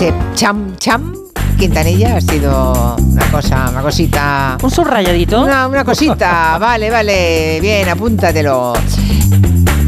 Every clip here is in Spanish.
ese cham cham Quintanilla ha sido una cosa, una cosita. Un subrayadito. Una, una cosita, vale, vale, bien, apúntatelo.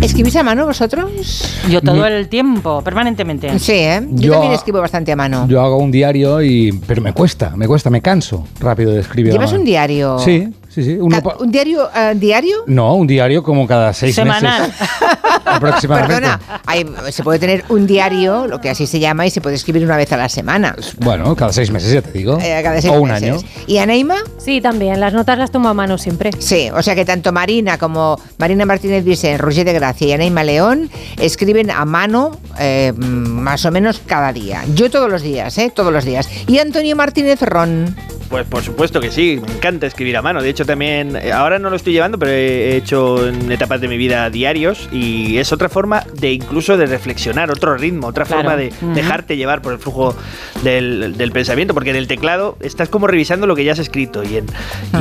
¿Escribís a mano vosotros? Yo todo el tiempo, permanentemente. Sí, ¿eh? Yo, Yo- también escribo bastante a mano. Yo hago un diario y pero me cuesta, me cuesta, me canso rápido de escribir. a ¿Llevas mano. un diario? Sí, sí, sí. uno Ca- pa- ¿Un diario eh, diario? No, un diario como cada seis Semanal. meses aproximadamente. Perdona, hay- se puede tener un diario, lo que así se llama, y se puede escribir una vez a la semana. Bueno, cada seis meses ya te digo. Eh, cada seis o un meses. año. ¿Y Aneima? Sí, también. Las notas las tomo a mano siempre. Sí, o sea que tanto Marina como Marina Martínez Vicente, Roger de Gracia y Aneima León escriben a mano eh, más o menos cada día. Yo todos los días, ¿eh? Todos los días. Y Antonio Martínez Ron. Pues por supuesto que sí, me encanta escribir a mano. De hecho, también, eh, ahora no lo estoy llevando, pero he hecho en etapas de mi vida diarios y es otra forma de incluso de reflexionar, otro ritmo, otra Claro. forma de Ujú. dejarte llevar por el flujo del, del pensamiento, porque en el teclado estás como revisando lo que ya has escrito y en,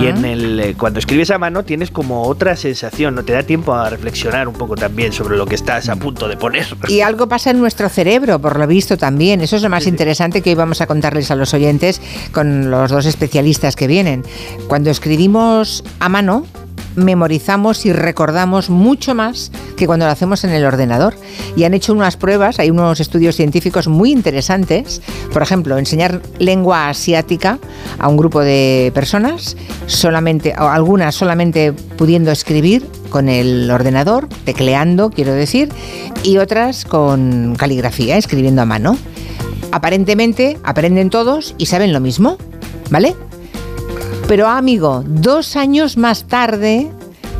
y en el eh, cuando escribes a mano tienes como otra sensación, no te da tiempo a reflexionar un poco también sobre lo que estás a punto de poner. Y algo pasa en nuestro cerebro, por lo visto también. Eso es lo más interesante que hoy vamos a contarles a los oyentes con los dos especialistas que vienen. Cuando escribimos a mano, memorizamos y recordamos mucho más que cuando lo hacemos en el ordenador. Y han hecho unas pruebas, hay unos estudios científicos muy interesantes. Por ejemplo, enseñar lengua asiática a un grupo de personas, solamente, o algunas solamente pudiendo escribir con el ordenador, tecleando, quiero decir, y otras con caligrafía, escribiendo a mano. Aparentemente aprenden todos y saben lo mismo, ¿vale? Pero amigo, dos años más tarde,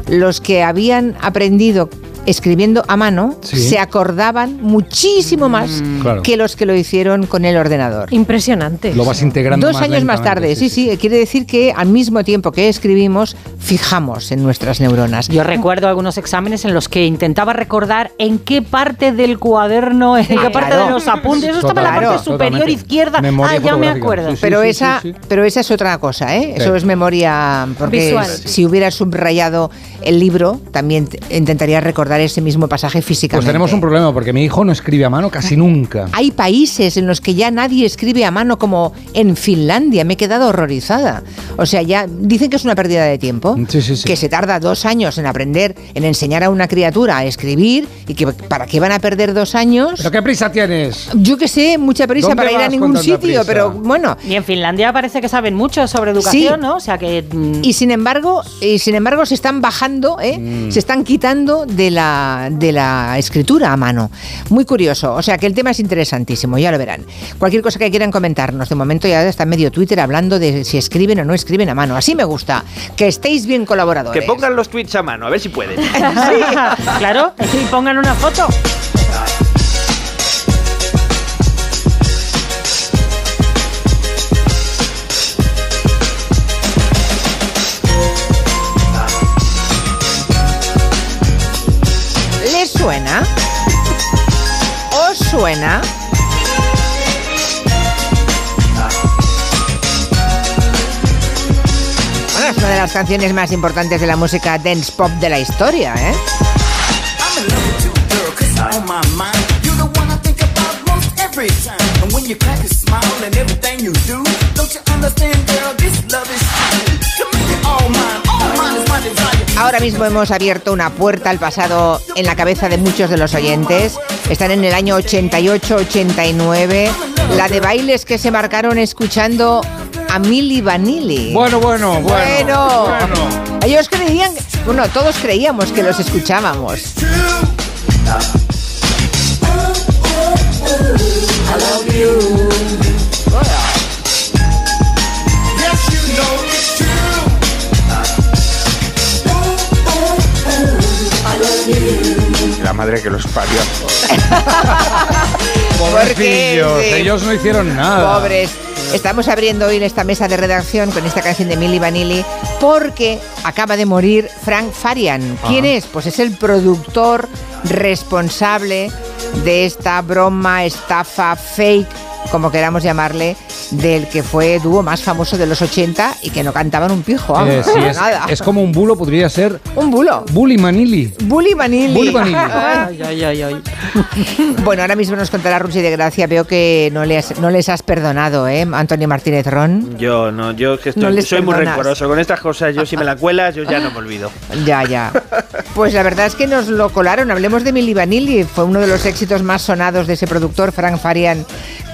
los que habían aprendido escribiendo a mano Sí. se acordaban muchísimo más Claro. que los que lo hicieron con el ordenador. Impresionante. Lo vas integrando Dos más años más tarde, sí, sí, quiere decir que al mismo tiempo que escribimos, fijamos en nuestras neuronas. Yo recuerdo algunos exámenes en los que intentaba recordar en qué parte del cuaderno, en qué parte Claro. de los apuntes, eso estaba en la Claro, parte superior totalmente. izquierda. Memoria ah, ya me acuerdo. Sí, sí. pero esa, sí. pero esa es otra cosa, ¿eh? Eso Sí. es memoria, porque Visual. si hubiera subrayado el libro, también intentaría recordar ese mismo pasaje físicamente. Pues tenemos un problema porque mi hijo no escribe a mano casi nunca. Hay países en los que ya nadie escribe a mano, como en Finlandia. Me he quedado horrorizada. O sea, ya dicen que es una pérdida de tiempo. Sí, sí, sí. Que se tarda dos años en aprender, en enseñar a una criatura a escribir y que para qué van a perder dos años. ¿Pero qué prisa tienes? Yo que sé, mucha prisa ¿Dónde para ir a ningún sitio, prisa? pero bueno. Y en Finlandia parece que saben mucho sobre educación, Sí. ¿no? O sea que. mm, Y sin embargo, y sin embargo se están bajando, ¿eh? Mm. se están quitando de la, de la escritura a mano. Muy curioso. O sea que el tema es interesantísimo, ya lo verán. Cualquier cosa que quieran comentarnos, de momento ya está medio Twitter hablando de si escriben o no escriben a mano. Así me gusta. Que estéis bien colaboradores. Que pongan los tweets a mano, a ver si pueden. claro, y pongan una foto. ¿Os suena? Bueno, es una de las canciones más importantes de la música dance pop de la historia, ¿eh? Ahora mismo hemos abierto una puerta al pasado en la cabeza de muchos de los oyentes. Están en el año 88-89. La de bailes que se marcaron escuchando a Milli Vanilli. Bueno, bueno, bueno. Bueno. bueno. Ellos creían, bueno, todos creíamos que los escuchábamos. Madre que los parió. Pobrecillos, sí. ellos no hicieron nada. Pobres. Estamos abriendo hoy esta mesa de redacción con esta canción de Milli Vanilli porque acaba de morir Frank Farian. ¿Quién es? Pues es el productor responsable de esta broma, estafa, fake como queramos llamarle, del que fue dúo más famoso de los 80 y que no cantaban un pijo. Eh, sí, es, nada. es como un bulo, podría ser un bulo. Bully Manili. Bully Vanilli. Bully Vanilli. Ay, ay, ay, ay. Bueno, ahora mismo nos contará Rusi de Gracia. Veo que no, le has- no les has perdonado, ¿eh? Antonio Martínez Ron. Yo no, yo que No estoy, les soy muy rencoroso con estas cosas. Yo si me la cuelas, yo ya no me olvido. Ya, ya. Pues la verdad es que nos lo colaron. Hablemos de Milli Vanilli. Fue uno de los éxitos más sonados de ese productor, Frank Farian,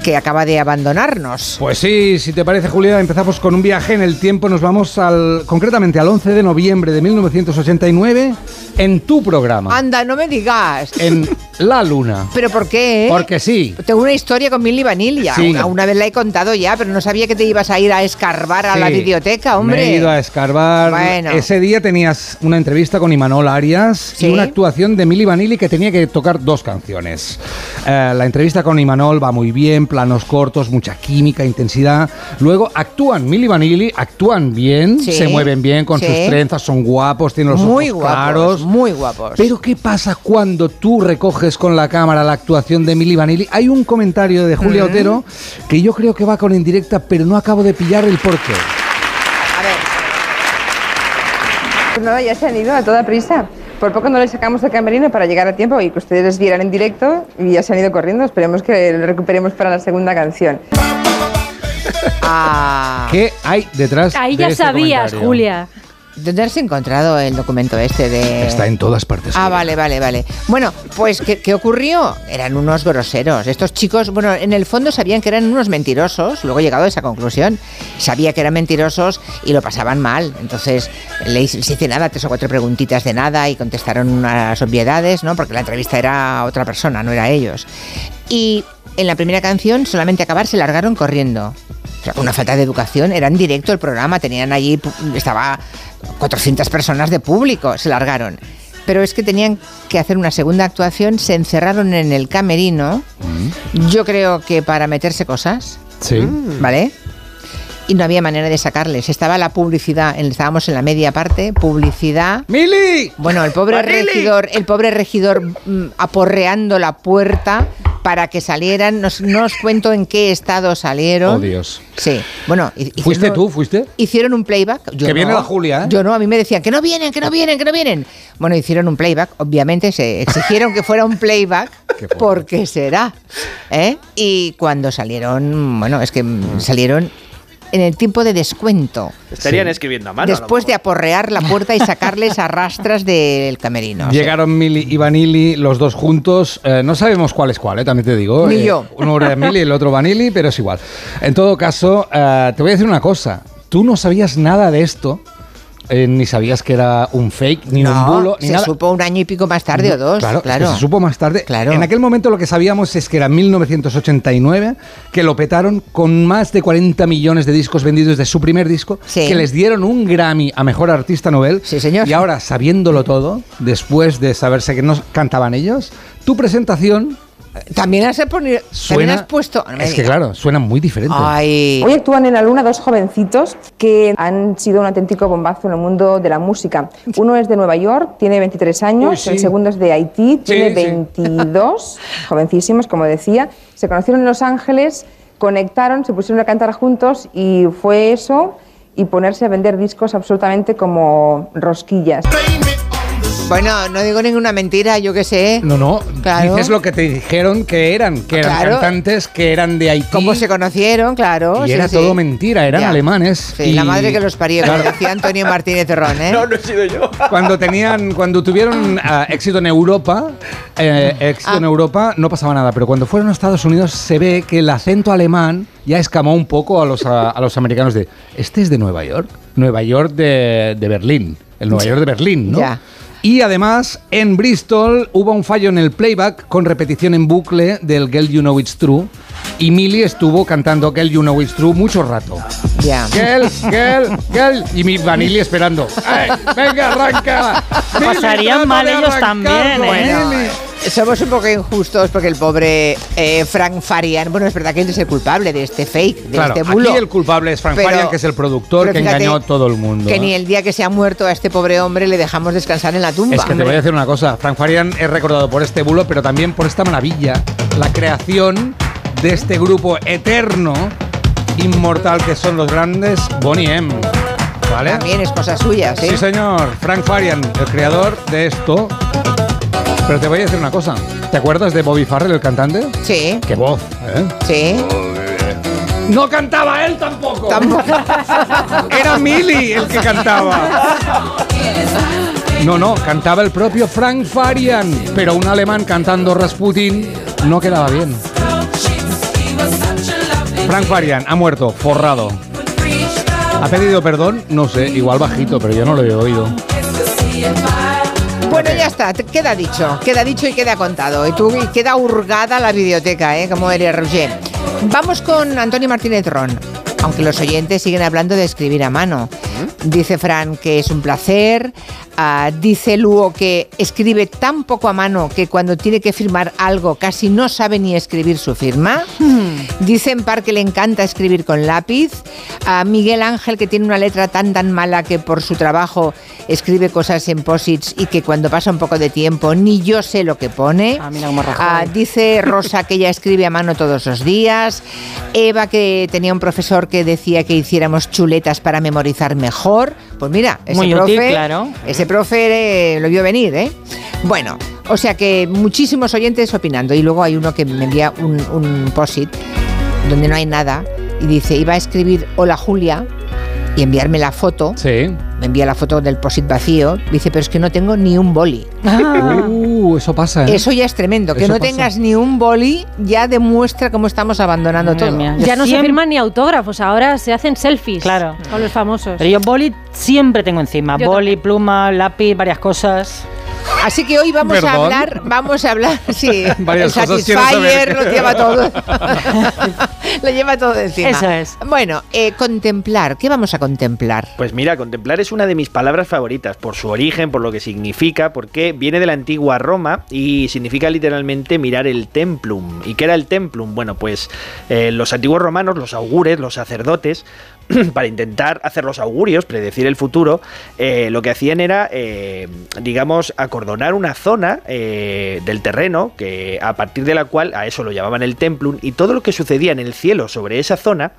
que acaba de abandonarnos. Pues sí, si te parece, Julia, empezamos con un viaje en el tiempo. Nos vamos al, concretamente al 11 de noviembre de 1989 en tu programa, Anda, no me digas. en La Luna. ¿Pero por qué? Porque sí. Tengo una historia con Milli Vanilli. Sí. Una, una vez la he contado ya, pero no sabía que te ibas a ir a escarbar a la videoteca, hombre. Me he ido a escarbar. Bueno. Ese día tenías una entrevista con Imanol Arias Sí. y una actuación de Milli Vanilli que tenía que tocar dos canciones. Eh, la entrevista con Imanol va muy bien, planos cortos, mucha química, intensidad. Luego actúan Milli Vanilli, actúan bien, Sí. se mueven bien con Sí. sus trenzas, son guapos, tienen los muy ojos guapos, claros. muy guapos. Pero ¿qué pasa cuando tú recoges con la cámara la actuación de Milli Vanilli? Hay un comentario de Julia Otero que yo creo que va con indirecta, pero no acabo de pillar el porqué. A ver, nada, ya se han ido a toda prisa. Por poco no les sacamos el camerino para llegar a tiempo y que ustedes les vieran en directo y ya se han ido corriendo. Esperemos que lo recuperemos para la segunda canción. ah, ¿Qué hay detrás Ahí de ya este sabías, comentario? Julia. ¿Dónde has encontrado el documento este de...? Está en todas partes. Ah, vale, vale, vale. Bueno, pues ¿qué, qué ocurrió? Eran unos groseros. Estos chicos, bueno, en el fondo sabían que eran unos mentirosos, luego he llegado a esa conclusión. Sabía que eran mentirosos y lo pasaban mal. Entonces le hice, les hice nada, tres o cuatro preguntitas de nada y contestaron unas obviedades, ¿no? Porque la entrevista era otra persona, no era ellos. Y en la primera canción, solamente acabar, se largaron corriendo. O sea, con una falta de educación, era en directo el programa, tenían allí, estaba 400 personas de público, se largaron. Pero es que tenían que hacer una segunda actuación, se encerraron en el camerino, yo creo que para meterse cosas, Sí. ¿vale? Y no había manera de sacarles. Estaba la publicidad, estábamos en la media parte, publicidad. ¡Mili! Bueno, el pobre regidor, el pobre regidor mm, aporreando la puerta para que salieran. No, os- no os cuento en qué estado salieron. Oh, Dios. Sí. Bueno, hicieron- ¿Fuiste tú? ¿Fuiste? Hicieron un playback. Yo Que viene la Julia, ¿eh? Yo no, a mí me decían que no vienen, que no vienen, que no vienen. Bueno, hicieron un playback. Obviamente se exigieron que fuera un playback. Porque será. ¿eh? Y cuando salieron, bueno, es que mm, salieron en el tiempo de descuento. Estarían escribiendo a mano. a Después de aporrear la puerta y sacarles a rastras del camerino. Llegaron Mili y Vanilli los dos juntos. Eh, no sabemos cuál es cuál, eh, también te digo. Ni Eh, yo. Uno era Mili y el otro Vanilli, pero es igual. En todo caso, eh, te voy a decir una cosa. Tú no sabías nada de esto. Eh, ni sabías que era un fake, ni un bulo, ni se nada. supo un año y pico más tarde o dos. Claro, Claro, es que se supo más tarde. Claro. En aquel momento lo que sabíamos es que era 1989, que lo petaron con más de 40 millones de discos vendidos de su primer disco, Sí. que les dieron un Grammy a Mejor Artista Novel. Sí, señor. Y ahora, sabiéndolo todo, después de saberse que no cantaban ellos, tu presentación También has, poni- también suena... has puesto. no es que claro, suena muy diferente. Ay. Hoy actúan en la luna dos jovencitos que han sido un auténtico bombazo en el mundo de la música. Uno es de Nueva York, tiene 23 años, Uy, sí. el segundo es de Haití, tiene sí. 22, jovencísimos, como decía. Se conocieron en Los Ángeles, conectaron, se pusieron a cantar juntos y fue eso y ponerse a vender discos absolutamente como rosquillas. Bueno, no digo ninguna mentira, yo qué sé. No, no, Claro. dices lo que te dijeron que eran, que eran Claro. cantantes que eran de Haití. ¿Cómo se conocieron? Claro. Y sí, era sí. todo mentira, eran Ya. alemanes. Sí, la y- madre que los parió, como Claro. decía Antonio Martínez Ron, ¿eh? No, no he sido yo. Cuando tenían, cuando tuvieron ah, éxito en Europa, eh, éxito Ah. en Europa no pasaba nada, pero cuando fueron a Estados Unidos se ve que el acento alemán ya escamó un poco a los, a, a los americanos de, este es de Nueva York, Nueva York de, de Berlín, el Nueva York de Berlín, ¿no? Ya. Y además, en Bristol hubo un fallo en el playback con repetición en bucle del Girl You Know It's True. Y Millie estuvo cantando Girl You Know It's True mucho rato. Ya. Girl, girl, girl. Y mi Vanilli esperando. ¡Ay, venga, arranca! Pasarían mal ellos también, ¿eh? Millie. Somos un poco injustos porque el pobre eh, Frank Farian, bueno, es verdad que él es el culpable de este fake, de Claro, este bulo. aquí el culpable es Frank Pero- Farian, que es el productor que engañó a todo el mundo. Que ¿eh? ni el día que se ha muerto a este pobre hombre le dejamos descansar en la tumba. Es que te voy a decir una cosa, Frank Farian es recordado por este bulo, pero también por esta maravilla, la creación de este grupo eterno, inmortal que son los grandes Bonnie M. ¿Vale? También es cosa suya, ¿sí? Sí, señor. Frank Farian, el creador de esto. Pero te voy a decir una cosa. ¿Te acuerdas de Bobby Farrell, el cantante? Sí, Qué voz, ¿eh? sí. No cantaba él tampoco. Tampoco. Era Millie el que cantaba. No, no, cantaba el propio Frank Farian, pero un alemán cantando Rasputin no quedaba bien. Frank Farian ha muerto, forrado. ¿Ha pedido perdón? No sé, igual bajito, pero yo no lo he oído. Bueno, ya está, queda dicho, queda dicho y queda contado. Y tú y queda hurgada la biblioteca, ¿eh? Como eres Roger. Vamos con Antonio Martínez Ron. Aunque los oyentes siguen hablando de escribir a mano. Dice Fran que es un placer. Dice Luo que escribe tan poco a mano que cuando tiene que firmar algo casi no sabe ni escribir su firma. Dice Empar que le encanta escribir con lápiz. A Miguel Ángel que tiene una letra tan tan mala que por su trabajo escribe cosas en posits y que cuando pasa un poco de tiempo ni yo sé lo que pone. Ah, mira dice Rosa que ella escribe a mano todos los días. Eva que tenía un profesor que decía que hiciéramos chuletas para memorizar mejor. Pues mira, ese Muy profe, útil, claro. ese profe eh, lo vio venir, ¿eh? Bueno, o sea que muchísimos oyentes opinando y luego hay uno que me envía un, un post-it donde no hay nada y dice iba a escribir hola Julia y enviarme la foto. Sí. Me envía la foto del post-it vacío. Dice, pero es que no tengo ni un boli. Uh, eso pasa, ¿eh? Eso ya es tremendo. Que Eso no pasa. tengas ni un boli ya demuestra cómo estamos abandonando Madre todo. mía. Ya no se firman ni autógrafos, ahora se hacen selfies Claro. con los famosos. Pero yo boli siempre tengo encima. Yo boli, también. pluma, lápiz, varias cosas. Así que hoy vamos a hablar, vamos a hablar, sí, Varias el Satisfyer lo lleva todo, lo lleva todo encima. Eso es. Bueno, eh, contemplar, ¿qué vamos a contemplar? Pues mira, contemplar es una de mis palabras favoritas, por su origen, por lo que significa, porque viene de la antigua Roma y significa literalmente mirar el templum. ¿Y qué era el templum? Bueno, pues eh, los antiguos romanos, los augures, los sacerdotes, para intentar hacer los augurios, predecir el futuro, eh, lo que hacían era, eh, digamos, acordonar una zona eh, del terreno, que a partir de la cual a eso lo llamaban el templum, y todo lo que sucedía en el cielo sobre esa zona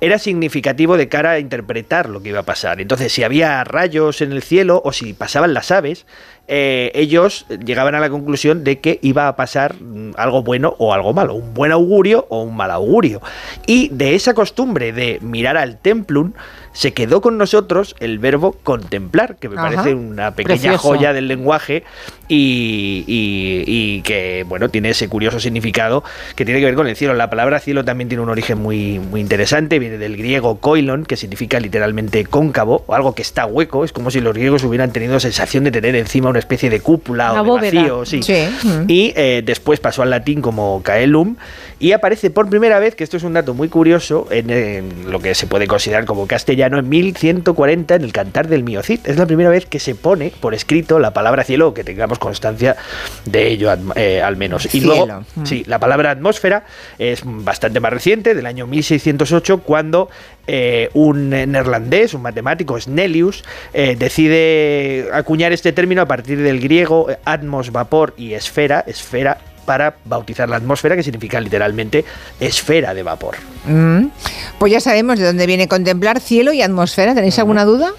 era significativo de cara a interpretar lo que iba a pasar. Entonces, si había rayos en el cielo o si pasaban las aves, eh, ellos llegaban a la conclusión de que iba a pasar mm, algo bueno o algo malo, un buen augurio o un mal augurio. Y de esa costumbre de mirar al templum, se quedó con nosotros el verbo contemplar, que me Ajá. parece una pequeña Precioso. joya del lenguaje y, y- y que, bueno, tiene ese curioso significado que tiene que ver con el cielo. La palabra cielo también tiene un origen muy, muy interesante, viene del griego koilon, que significa literalmente cóncavo, o algo que está hueco. Es como si los griegos hubieran tenido sensación de tener encima una especie de cúpula Una o de bóveda. vacío. Sí. Sí. Mm. Y eh, después pasó al latín como caelum y aparece por primera vez, que esto es un dato muy curioso, en, en lo que se puede considerar como castellano, en 1140 en el Cantar del Miocid. Es la primera vez que se pone por escrito la palabra cielo, que tengamos constancia de ello eh, al menos. Y Cielo. luego, Mm. sí, la palabra atmósfera es bastante más reciente, del año 1608, cuando eh, un neerlandés, un matemático, Snellius, eh, decide acuñar este término a partir del griego atmos, vapor y esfera, esfera para bautizar la atmósfera, que significa literalmente esfera de vapor. Mm. Pues ya sabemos de dónde viene contemplar cielo y atmósfera. ¿Tenéis alguna duda?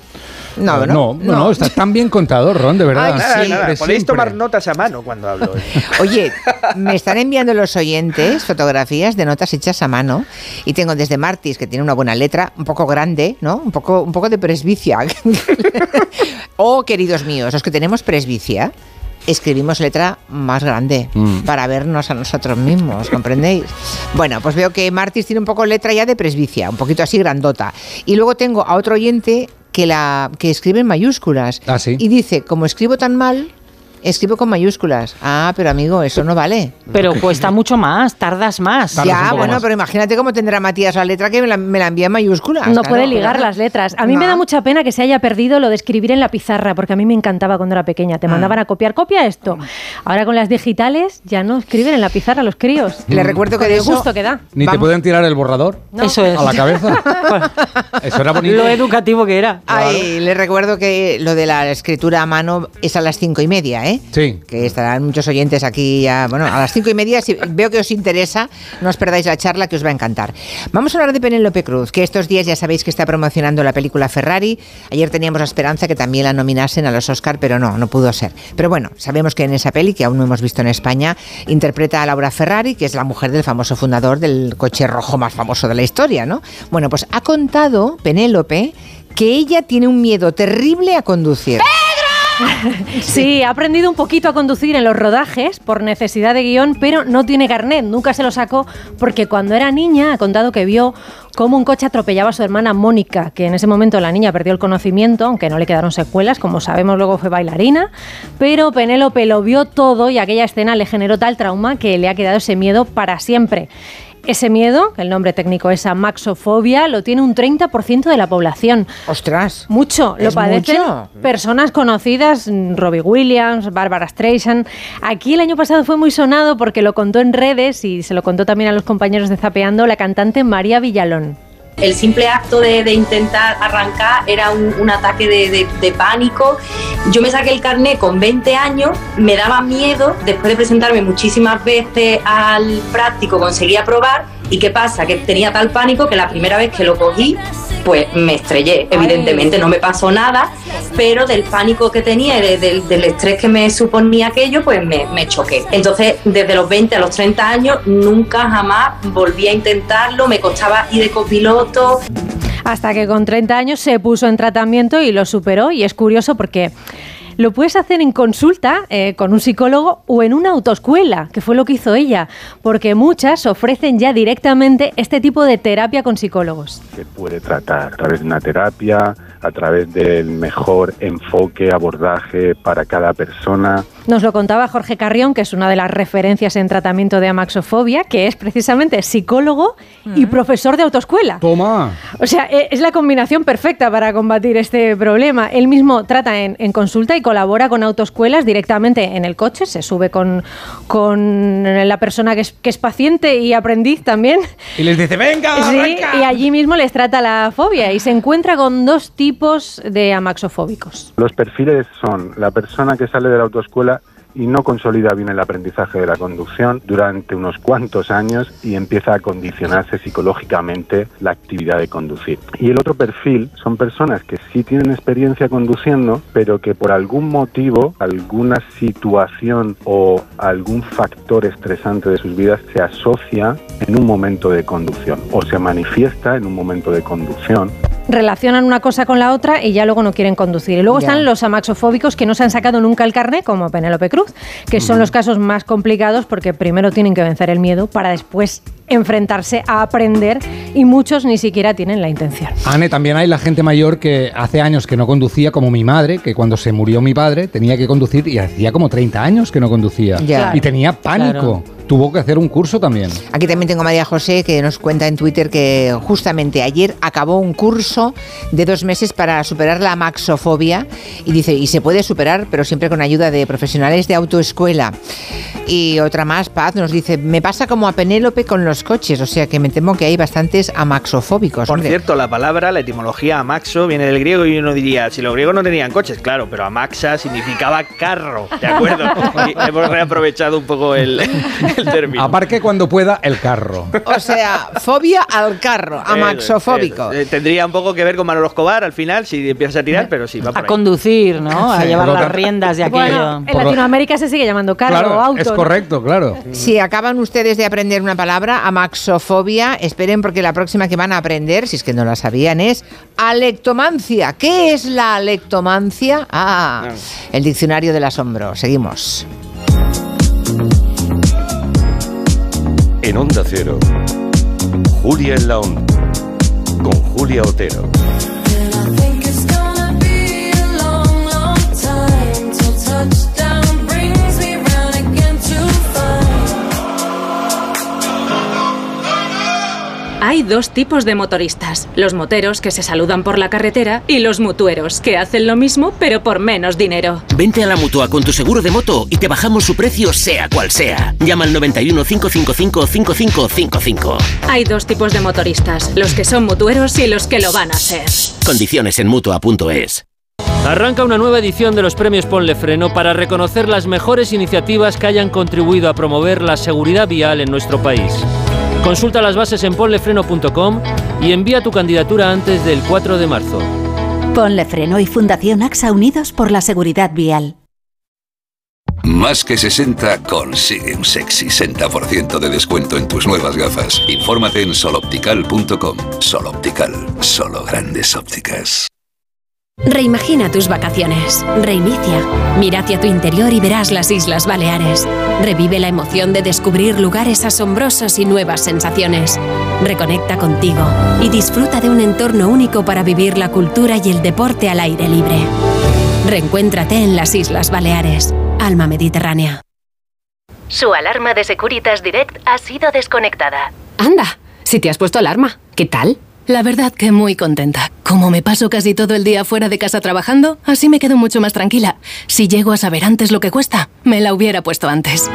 No, no, no, no, está tan bien contado, Ron, de verdad. Ay, Nada, sí. nada, podéis siempre. tomar notas a mano cuando hablo. ¿eh? Oye, me están enviando los oyentes fotografías de notas hechas a mano y tengo desde Martis, que tiene una buena letra, un poco grande, ¿no? Un poco, un poco de presbicia. o, queridos míos, los que tenemos presbicia, escribimos letra más grande Mm. para vernos a nosotros mismos, ¿comprendéis? Bueno, pues veo que Martis tiene un poco letra ya de presbicia, un poquito así grandota. Y luego tengo a otro oyente que, la, que escribe en mayúsculas. Ah, sí. Y dice, como escribo tan mal, escribo con mayúsculas. Ah, pero amigo, eso no vale. Pero cuesta mucho más, tardas más. Tardas ya, bueno, más. pero imagínate cómo tendrá Matías la letra que me la, me la envía en mayúsculas. No claro, puede ligar claro. las letras. A mí me da mucha pena que se haya perdido lo de escribir en la pizarra, porque a mí me encantaba cuando era pequeña. Ah. Te mandaban a copiar, copia esto. Ahora con las digitales ya no escriben en la pizarra los críos. Le recuerdo que de eso- gusto que da. Ni te pueden tirar el borrador No. Eso es. a la cabeza. Eso era bonito. Lo educativo que era. Ay, le recuerdo que lo de la escritura a mano es a las cinco y media, ¿eh? ¿Eh? Sí. Que estarán muchos oyentes aquí ya, bueno, a las cinco y media, si veo que os interesa, no os perdáis la charla que os va a encantar. Vamos a hablar de Penélope Cruz, que estos días ya sabéis que está promocionando la película Ferrari. Ayer teníamos la esperanza que también la nominasen a los Oscar, pero no, no pudo ser. Pero bueno, sabemos que en esa peli, que aún no hemos visto en España, interpreta a Laura Ferrari, que es la mujer del famoso fundador del coche rojo más famoso de la historia, ¿no? Bueno, pues ha contado Penélope que ella tiene un miedo terrible a conducir. Sí, ha aprendido un poquito a conducir en los rodajes por necesidad de guion, pero no tiene carnet, nunca se lo sacó porque cuando era niña ha contado que vio cómo un coche atropellaba a su hermana Mónica, que en ese momento la niña perdió el conocimiento, aunque no le quedaron secuelas, como sabemos luego fue bailarina, pero Penélope lo vio todo y aquella escena le generó tal trauma que le ha quedado ese miedo para siempre. Ese miedo, que el nombre técnico es amaxofobia, lo tiene un 30% de la población. ¡Ostras! Mucho, lo padecen mucho. personas conocidas, Robbie Williams, Barbara Streisand. Aquí el año pasado fue muy sonado porque lo contó en redes y se lo contó también a los compañeros de Zapeando la cantante María Villalón. El simple acto de, intentar arrancar era un, ataque de, pánico. Yo me saqué el carné con 20 años, me daba miedo, después de presentarme muchísimas veces al práctico conseguí aprobar y qué pasa, que tenía tal pánico que la primera vez que lo cogí, pues me estrellé. Evidentemente no me pasó nada, pero del pánico que tenía y de- del- del estrés que me suponía aquello, pues me, me choqué. Entonces, desde los 20 a los 30 años, nunca jamás volví a intentarlo, me costaba ir de copiloto. Hasta que con 30 años se puso en tratamiento y lo superó. Y es curioso porque lo puedes hacer en consulta eh, con un psicólogo o en una autoescuela, que fue lo que hizo ella. Porque muchas ofrecen ya directamente este tipo de terapia con psicólogos. Se puede tratar a través de una terapia, a través del mejor enfoque, abordaje para cada persona. Nos lo contaba Jorge Carrión, que es una de las referencias en tratamiento de amaxofobia, que es precisamente psicólogo y profesor de autoescuela. Toma. O sea, e- es la combinación perfecta para combatir este problema. Él mismo trata en, en consulta y colabora con autoescuelas directamente en el coche, se sube con, con la persona que es, que es paciente y aprendiz también. Y les dice, venga, Sí, arranca". y allí mismo les trata la fobia y se encuentra con dos tipos de amaxofóbicos. Los perfiles son la persona que sale de la autoescuela y no consolida bien el aprendizaje de la conducción durante unos cuantos años y empieza a condicionarse psicológicamente la actividad de conducir. Y el otro perfil son personas que sí tienen experiencia conduciendo, pero que por algún motivo, alguna situación o algún factor estresante de sus vidas se asocia en un momento de conducción o se manifiesta en un momento de conducción. Relacionan una cosa con la otra y ya luego no quieren conducir. Y luego Ya. están los amaxofóbicos que no se han sacado nunca el carnet, como Penélope Cruz, que son los casos más complicados porque primero tienen que vencer el miedo para después enfrentarse a aprender y muchos ni siquiera tienen la intención. Anne, también hay la gente mayor que hace años que no conducía, como mi madre, que cuando se murió mi padre tenía que conducir y hacía como 30 años que no conducía. Ya. Y tenía pánico. Tuvo que hacer un curso también. Aquí también tengo a María José que nos cuenta en Twitter que justamente ayer acabó un curso de dos meses para superar la maxofobia y dice, y se puede superar, pero siempre con ayuda de profesionales de autoescuela. Y otra más, Paz, nos dice, me pasa como a Penélope con los coches, o sea que me temo que hay bastantes amaxofóbicos. Por hombre. cierto, la palabra, la etimología amaxo viene del griego y uno diría, si los griegos no tenían coches, claro, pero amaxa significaba carro, ¿de acuerdo? Y hemos reaprovechado un poco el, el término. Aparque cuando pueda el carro. O sea, fobia al carro, amaxofóbico. Eh, tendría un poco que ver con Manolo Escobar al final, si empiezas a tirar, pero sí, va por A ahí. conducir, ¿no? A Sí, llevar las riendas de aquello. Bueno, en Latinoamérica se sigue llamando carro o auto. es ¿no? correcto, claro. Si acaban ustedes de aprender una palabra, amaxofobia, esperen porque la próxima que van a aprender, si es que no la sabían, es alectomancia. ¿Qué es la alectomancia? Ah, el diccionario del asombro. Seguimos. En Onda Cero, Julia en la Onda, con Julia Otero. Hay dos tipos de motoristas, los moteros que se saludan por la carretera y los mutueros que hacen lo mismo pero por menos dinero. Vente a la mutua con tu seguro de moto y te bajamos su precio sea cual sea. Llama al 91 555 5555. Hay dos tipos de motoristas, los que son mutueros y los que lo van a ser. Condiciones en mutua.es. Arranca una nueva edición de los premios Ponle Freno para reconocer las mejores iniciativas que hayan contribuido a promover la seguridad vial en nuestro país. Consulta las bases en ponlefreno.com y envía tu candidatura antes del 4 de marzo. Ponle Freno y Fundación AXA Unidos por la Seguridad Vial. Más que 60 consigue un sexy 60% de descuento en tus nuevas gafas. Infórmate en soloptical.com. Soloptical, solo grandes ópticas. Reimagina tus vacaciones. Reinicia. Mira hacia tu interior y verás las Islas Baleares. Revive la emoción de descubrir lugares asombrosos y nuevas sensaciones. Reconecta contigo y disfruta de un entorno único para vivir la cultura y el deporte al aire libre. Reencuéntrate en las Islas Baleares. Alma Mediterránea. Su alarma de Securitas Direct ha sido desconectada. Anda, si te has puesto alarma, ¿qué tal? La verdad que muy contenta. Como me paso casi todo el día fuera de casa trabajando, así me quedo mucho más tranquila. Si llego a saber antes lo que cuesta, me la hubiera puesto antes.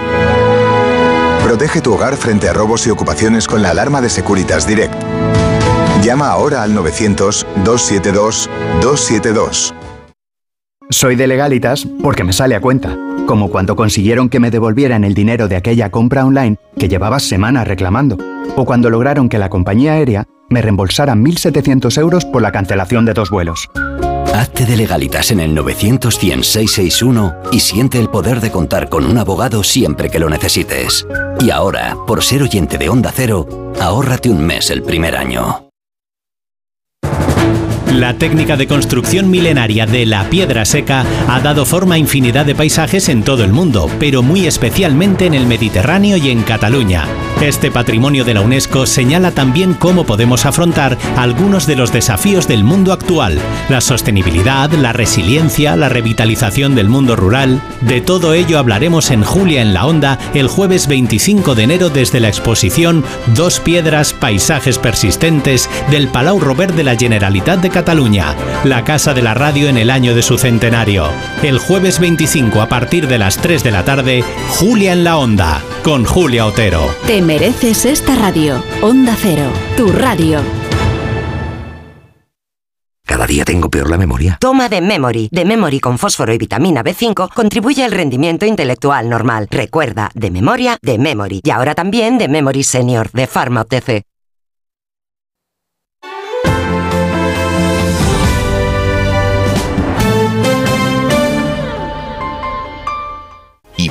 Protege tu hogar frente a robos y ocupaciones con la alarma de Securitas Direct. Llama ahora al 900-272-272. Soy de legalitas porque me sale a cuenta, como cuando consiguieron que me devolvieran el dinero de aquella compra online que llevaba semanas reclamando, o cuando lograron que la compañía aérea me reembolsara 1.700 euros por la cancelación de dos vuelos. Hazte de legalitas en el 900 661 y siente el poder de contar con un abogado siempre que lo necesites. Y ahora, por ser oyente de Onda Cero, ahórrate un mes el primer año. La técnica de construcción milenaria de la piedra seca ha dado forma a infinidad de paisajes en todo el mundo, pero muy especialmente en el Mediterráneo y en Cataluña. Este patrimonio de la UNESCO señala también cómo podemos afrontar algunos de los desafíos del mundo actual, la sostenibilidad, la resiliencia, la revitalización del mundo rural. De todo ello hablaremos en Julia en la Onda el jueves 25 de enero desde la exposición Dos Piedras, Paisajes Persistentes del Palau Robert de la Generalitat de Cataluña, la casa de la radio en el año de su centenario. El jueves 25 a partir de las 3 de la tarde, Julia en la Onda, con Julia Otero. Te mereces esta radio. Onda Cero, tu radio. Cada día tengo peor la memoria. Toma de Memory. De Memory con fósforo y vitamina B5 contribuye al rendimiento intelectual normal. Recuerda, de memoria, de Memory. Y ahora también de Memory Senior, de Pharma OTC.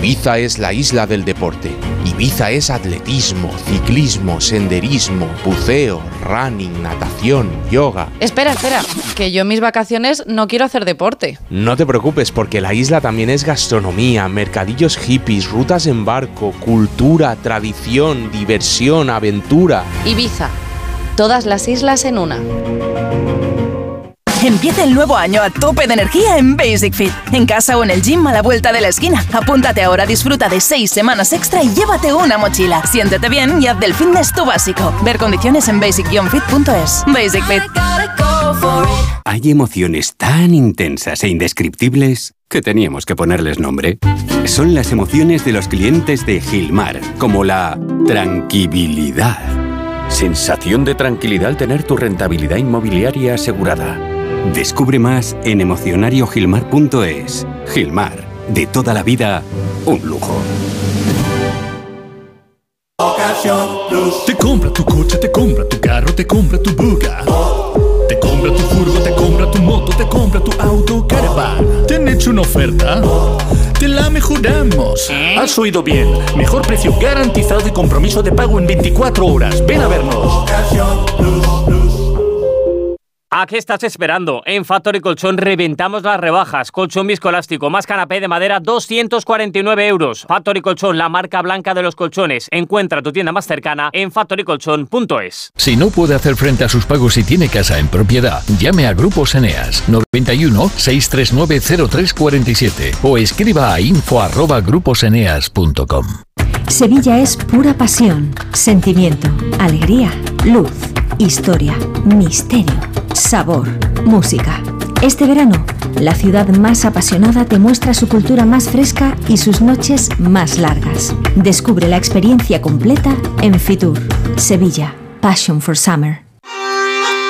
Ibiza es la isla del deporte. Ibiza es atletismo, ciclismo, senderismo, buceo, running, natación, yoga. Espera, espera, que yo en mis vacaciones no quiero hacer deporte. No te preocupes porque la isla también es gastronomía, mercadillos hippies, rutas en barco, cultura, tradición, diversión, aventura. Ibiza, todas las islas en una. Empieza el nuevo año a tope de energía en Basic Fit. En casa o en el gym a la vuelta de la esquina. Apúntate ahora, disfruta de seis semanas extra y llévate una mochila. Siéntete bien y haz del fitness tu básico. Ver condiciones en basic-fit.es. Basic Fit. Hay emociones tan intensas e indescriptibles que teníamos que ponerles nombre. Son las emociones de los clientes de Gilmar, como la tranquilidad. Sensación de tranquilidad al tener tu rentabilidad inmobiliaria asegurada. Descubre más en emocionariogilmar.es. Gilmar, de toda la vida, un lujo. Te compra tu coche, te compra tu carro, te compra tu buga. Te compra tu furgo, te compra tu moto, te compra tu auto, caravan. ¿Te han hecho una oferta? Te la mejoramos. Has oído bien. Mejor precio garantizado y compromiso de pago en 24 horas. Ven a vernos. ¿A qué estás esperando? En Factory Colchón reventamos las rebajas. Colchón viscoelástico más canapé de madera 249 euros. Factory Colchón, la marca blanca de los colchones. Encuentra tu tienda más cercana en factorycolchón.es. Si no puede hacer frente a sus pagos y tiene casa en propiedad, llame a Grupos Eneas 91 639 0347 o escriba a info arroba gruposeneas.com. Sevilla es pura pasión, sentimiento, alegría, luz, historia, misterio, sabor, música. Este verano, la ciudad más apasionada te muestra su cultura más fresca y sus noches más largas. Descubre la experiencia completa en Fitur, Sevilla, Passion for Summer.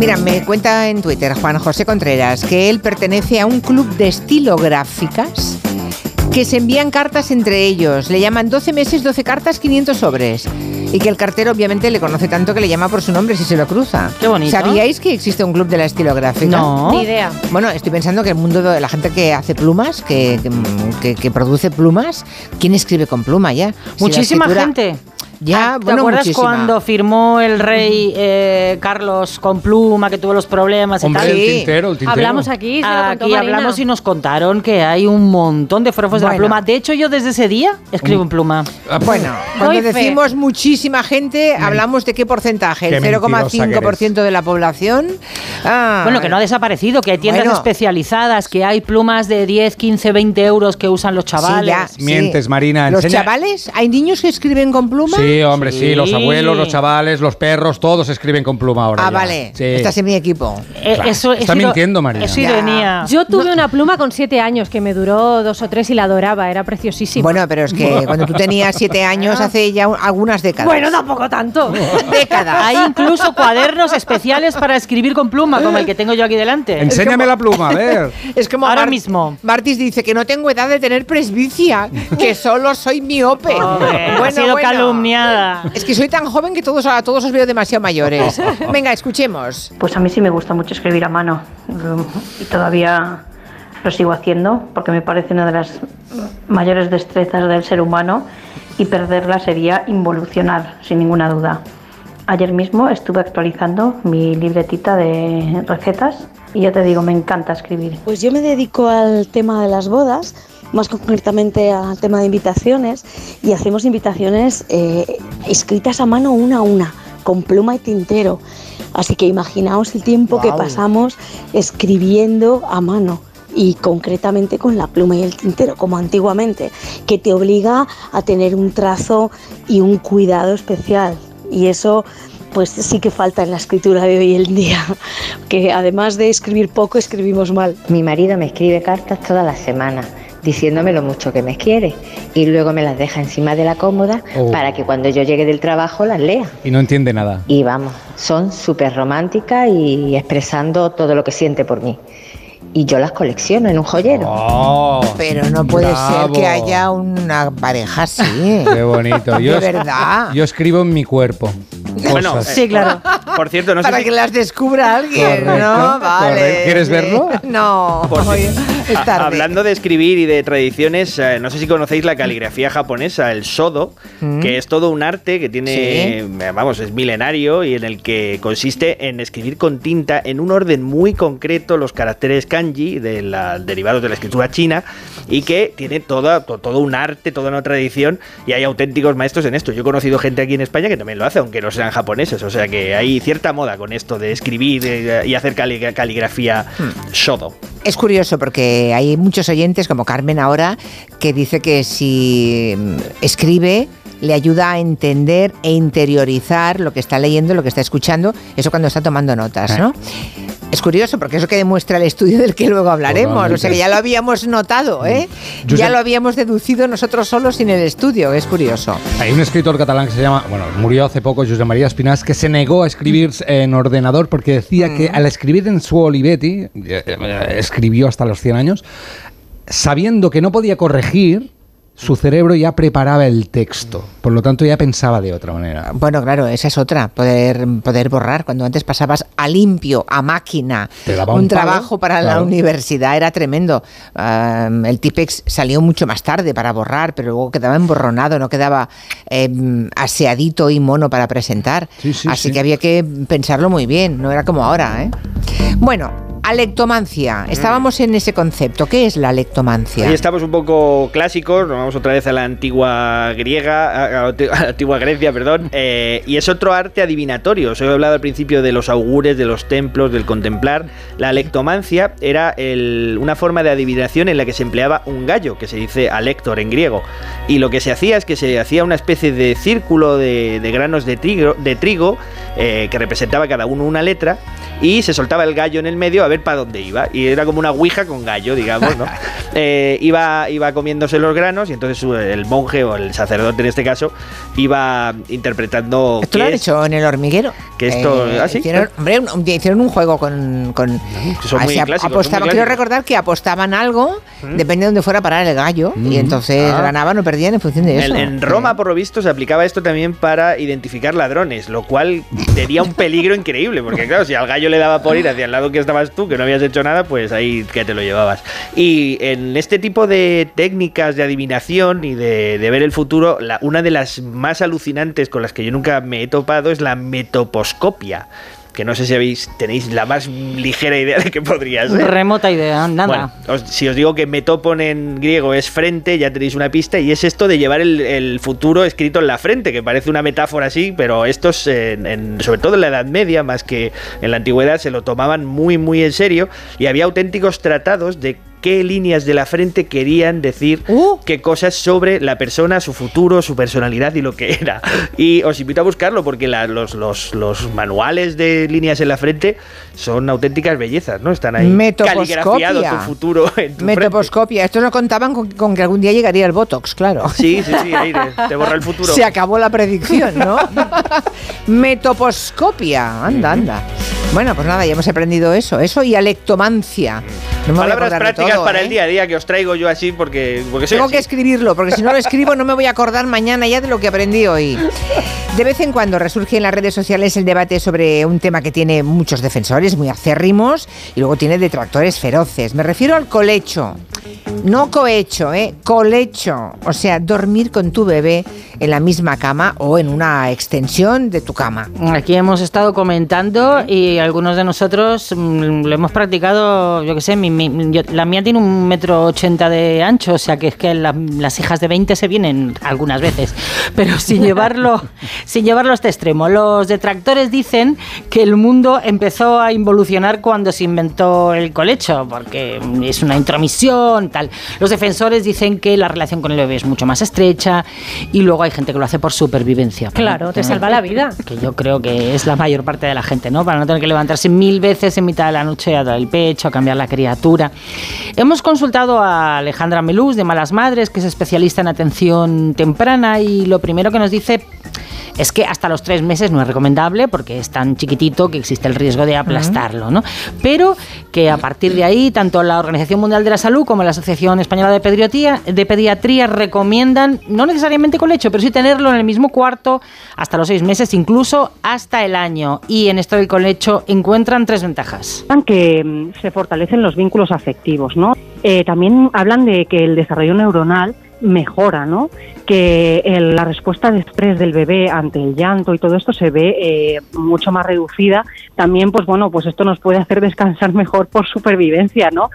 Mira, me cuenta en Twitter Juan José Contreras que él pertenece a un club de estilográficas que se envían cartas entre ellos. Le llaman 12 meses, 12 cartas, 500 sobres. Y que el cartero obviamente le conoce tanto que le llama por su nombre si se lo cruza. Qué bonito. ¿Sabíais que existe un club de la estilográfica? No. Ni idea. Bueno, estoy pensando que el mundo de la gente que hace plumas, que, que, que produce plumas, ¿quién escribe con pluma ya? Si Muchísima escritura- gente. Ya, Ah, ¿Te bueno, acuerdas muchísima. cuando firmó el rey eh, Carlos con pluma, que tuvo los problemas y tal? el tintero, el tintero. Hablamos aquí, se lo contó Aquí hablamos y nos contaron que hay un montón de forofos de la pluma. De hecho, yo desde ese día escribo en pluma. Bueno, cuando decimos muchísima gente, hablamos de qué porcentaje, el mentirosa que 0,5% de la población. Ah, Bueno, que no ha desaparecido, que hay tiendas Bueno. especializadas, que hay plumas de 10, 15, 20 euros que usan los chavales. Sí, ya, Mientes, sí. Marina. ¿Los enseña- chavales? ¿Hay niños que escriben con pluma? Sí, hombre, sí. Los Sí. abuelos, los chavales, los perros, todos escriben con pluma ahora. Ah, ya. vale. Sí. Estás en mi equipo. Eh, Claro. eso es Está mintiendo, Marina. Es ironía. Yo tuve una pluma con siete años que me duró dos o tres y la adoraba, era preciosísima. Bueno, pero es que cuando tú tenías siete años, hace ya un- algunas décadas. Bueno, tampoco tanto. décadas. Hay incluso cuadernos especiales para escribir con pluma, como el que tengo yo aquí delante. Enséñame la pluma, a ver. Es como Ahora mismo. Martis dice que no tengo edad de tener presbicia, que solo soy miope. Pobre, ha sido Es que soy tan joven que todos, a todos os veo demasiado mayores. Venga, escuchemos. Pues a mí sí me gusta mucho escribir a mano mm, y todavía lo sigo haciendo porque me parece una de las mayores destrezas del ser humano y perderla sería involucionar, sin ninguna duda. Ayer mismo estuve actualizando mi libretita de recetas y ya te digo, me encanta escribir. Pues yo me dedico al tema de las bodas, más concretamente al tema de invitaciones, y hacemos invitaciones eh, escritas a mano una a una, con pluma y tintero. Así que imaginaos el tiempo que Guau. pasamos escribiendo a mano. Y concretamente con la pluma y el tintero, como antiguamente, que te obliga a tener un trazo y un cuidado especial. Y eso pues sí que falta en la escritura de hoy en día, que además de escribir poco, escribimos mal. Mi marido me escribe cartas todas las semanas diciéndome lo mucho que me quiere y luego me las deja encima de la cómoda Oh. para que cuando yo llegue del trabajo las lea. Y no entiende nada. Y vamos, son súper románticas y expresando todo lo que siente por mí. Y yo las colecciono en un joyero. Oh, Pero no puede bravo. ser que haya una pareja así. Qué bonito. Yo, de verdad. Yo escribo en mi cuerpo. Bueno, eh, Por cierto, no sé Para si- que las descubra alguien, Correcto, ¿no? Vale. correcto. ¿Quieres verlo? No. Por Hoy es A- tarde. Hablando de escribir y de tradiciones, eh, no sé si conocéis la caligrafía japonesa, el sodo, Mm. que es todo un arte que tiene, Sí. eh, vamos, es milenario y en el que consiste en escribir con tinta en un orden muy concreto los caracteres kanji de la, derivados de la escritura china y que tiene toda, to- todo un arte, toda una tradición y hay auténticos maestros en esto. Yo he conocido gente aquí en España que también lo hace, aunque no sean japoneses, o sea que hay cierta moda con esto de escribir eh, y hacer cali- caligrafía Hmm. shodo. Es curioso porque hay muchos oyentes, como Carmen ahora, que dice que si escribe le ayuda a entender e interiorizar lo que está leyendo, lo que está escuchando, eso cuando está tomando notas, ¿no? Es curioso porque es lo que demuestra el estudio del que luego hablaremos. O sea que ya lo habíamos notado, ¿eh? Yo ya sé- lo habíamos deducido nosotros solos sin el estudio. Es curioso. Hay un escritor catalán que se llama, bueno, murió hace poco, José María Espinás, que se negó a escribir en ordenador porque decía que al escribir en su Olivetti, eh, eh, escribió hasta los 100 años, sabiendo que no podía corregir, su cerebro ya preparaba el texto, por lo tanto ya pensaba de otra manera. Bueno, claro, esa es otra, poder, poder borrar. Cuando antes pasabas a limpio, a máquina, un, palo, trabajo para la universidad era tremendo. Um, el Tipex salió mucho más tarde para borrar, pero luego quedaba emborronado, no quedaba em, aseadito y mono para presentar. Sí, sí, Así sí. que había que pensarlo muy bien, no era como ahora. ¿eh? Bueno, alectomancia. Estábamos en ese concepto. ¿Qué es la alectomancia? Estamos un poco clásicos, nos vamos otra vez a la antigua griega, a la antigua Grecia, perdón, eh, y es otro arte adivinatorio. Os he hablado al principio de los augures, de los templos, del contemplar. La lectomancia era el- una forma de adivinación en la que se empleaba un gallo, que se dice alector en griego. Y lo que se hacía es que se hacía una especie de círculo de, de granos de trigo, de trigo eh, que representaba cada uno una letra. Y se soltaba el gallo en el medio a ver para dónde iba. Y era como una ouija con gallo, digamos, ¿no? Eh, iba, iba comiéndose los granos y entonces su- el monje o el sacerdote en este caso iba interpretando ¿Esto lo han es- hecho en el hormiguero? que esto- Eh, ¿ah, sí? hicieron, hombre, un, hicieron un juego con... con son muy se ap- clásicos, son apostaban- muy quiero recordar que apostaban algo, depende de dónde fuera a parar el gallo, y entonces Ah. ganaban o perdían en función de eso. En, en Roma, por lo visto, se aplicaba esto también para identificar ladrones, lo cual tenía un peligro increíble, porque claro, si al gallo le daba por ir hacia el lado que estabas tú, que no habías hecho nada, pues ahí que te lo llevabas. Y en este tipo de técnicas de adivinación y de, de ver el futuro, la- una de las más alucinantes con las que yo nunca me he topado es la metoposcopia. Que no sé si habéis, tenéis la más ligera idea de qué podría ser. Remota idea, nada. Bueno, os- si os digo que metopon en griego es frente, ya tenéis una pista, y es esto de llevar el, el futuro escrito en la frente, que parece una metáfora así, pero estos, en- en- sobre todo en la Edad Media, más que en la Antigüedad, se lo tomaban muy, muy en serio, y había auténticos tratados de qué líneas de la frente querían decir qué cosas sobre la persona, su futuro, su personalidad y lo que era. Y os invito a buscarlo porque la- los, los- los manuales de líneas en la frente son auténticas bellezas, ¿no? Están ahí caligrafiado tu futuro en tu frente. Metoposcopia. Estos no contaban con, con que algún día llegaría el Botox, claro. Sí, sí, sí, ahí te, borra el futuro. Se acabó la predicción, ¿no? Metoposcopia. Anda, anda. Bueno, pues nada, ya hemos aprendido eso. Eso y alectomancia. No Palabras prácticas todo, para ¿eh? el día a día que os traigo yo así porque, porque soy Tengo así. que escribirlo, porque si no lo escribo no me voy a acordar mañana ya de lo que aprendí hoy. De vez en cuando resurge en las redes sociales el debate sobre un tema que tiene muchos defensores muy acérrimos y luego tiene detractores feroces. Me refiero al colecho. No cohecho, ¿eh? Colecho. O sea, dormir con tu bebé en la misma cama o en una extensión de tu cama. Aquí hemos estado comentando y algunos de nosotros mm, lo hemos practicado, yo qué sé, mi- mi- yo- la mía tiene un metro ochenta de ancho, o sea que es que la- las hijas de 20 se vienen algunas veces, pero sin llevarlo, sin llevarlo a este extremo. Los detractores dicen que el mundo empezó a involucionar cuando se inventó el colecho, porque es una intromisión, tal. Los defensores dicen que la relación con el bebé es mucho más estrecha y luego hay gente que lo hace por supervivencia. Claro, te salva la vida. Que yo creo que es la mayor parte de la gente, ¿no? Para no tener que levantarse mil veces en mitad de la noche a dar el pecho, a cambiar la criatura. Hemos consultado a Alejandra Melús de Malas Madres, que es especialista en atención temprana, y lo primero que nos dice es que hasta los tres meses no es recomendable porque es tan chiquitito que existe el riesgo de aplastarlo, ¿no? Pero que a partir de ahí, tanto la Organización Mundial de la Salud como la Asociación Española de Pediatría, de Pediatría recomiendan, no necesariamente con lecho, pero sí tenerlo en el mismo cuarto hasta los seis meses, incluso hasta el año. Y en esto del colecho encuentran tres ventajas. que mm, se fortalecen los vínculos afectivos, ¿no? Eh, también hablan de que el desarrollo neuronal mejora, ¿no? Que el- la respuesta de estrés del bebé ante el llanto y todo esto se ve eh, mucho más reducida. También, pues bueno, pues esto nos puede hacer descansar mejor por supervivencia, ¿no?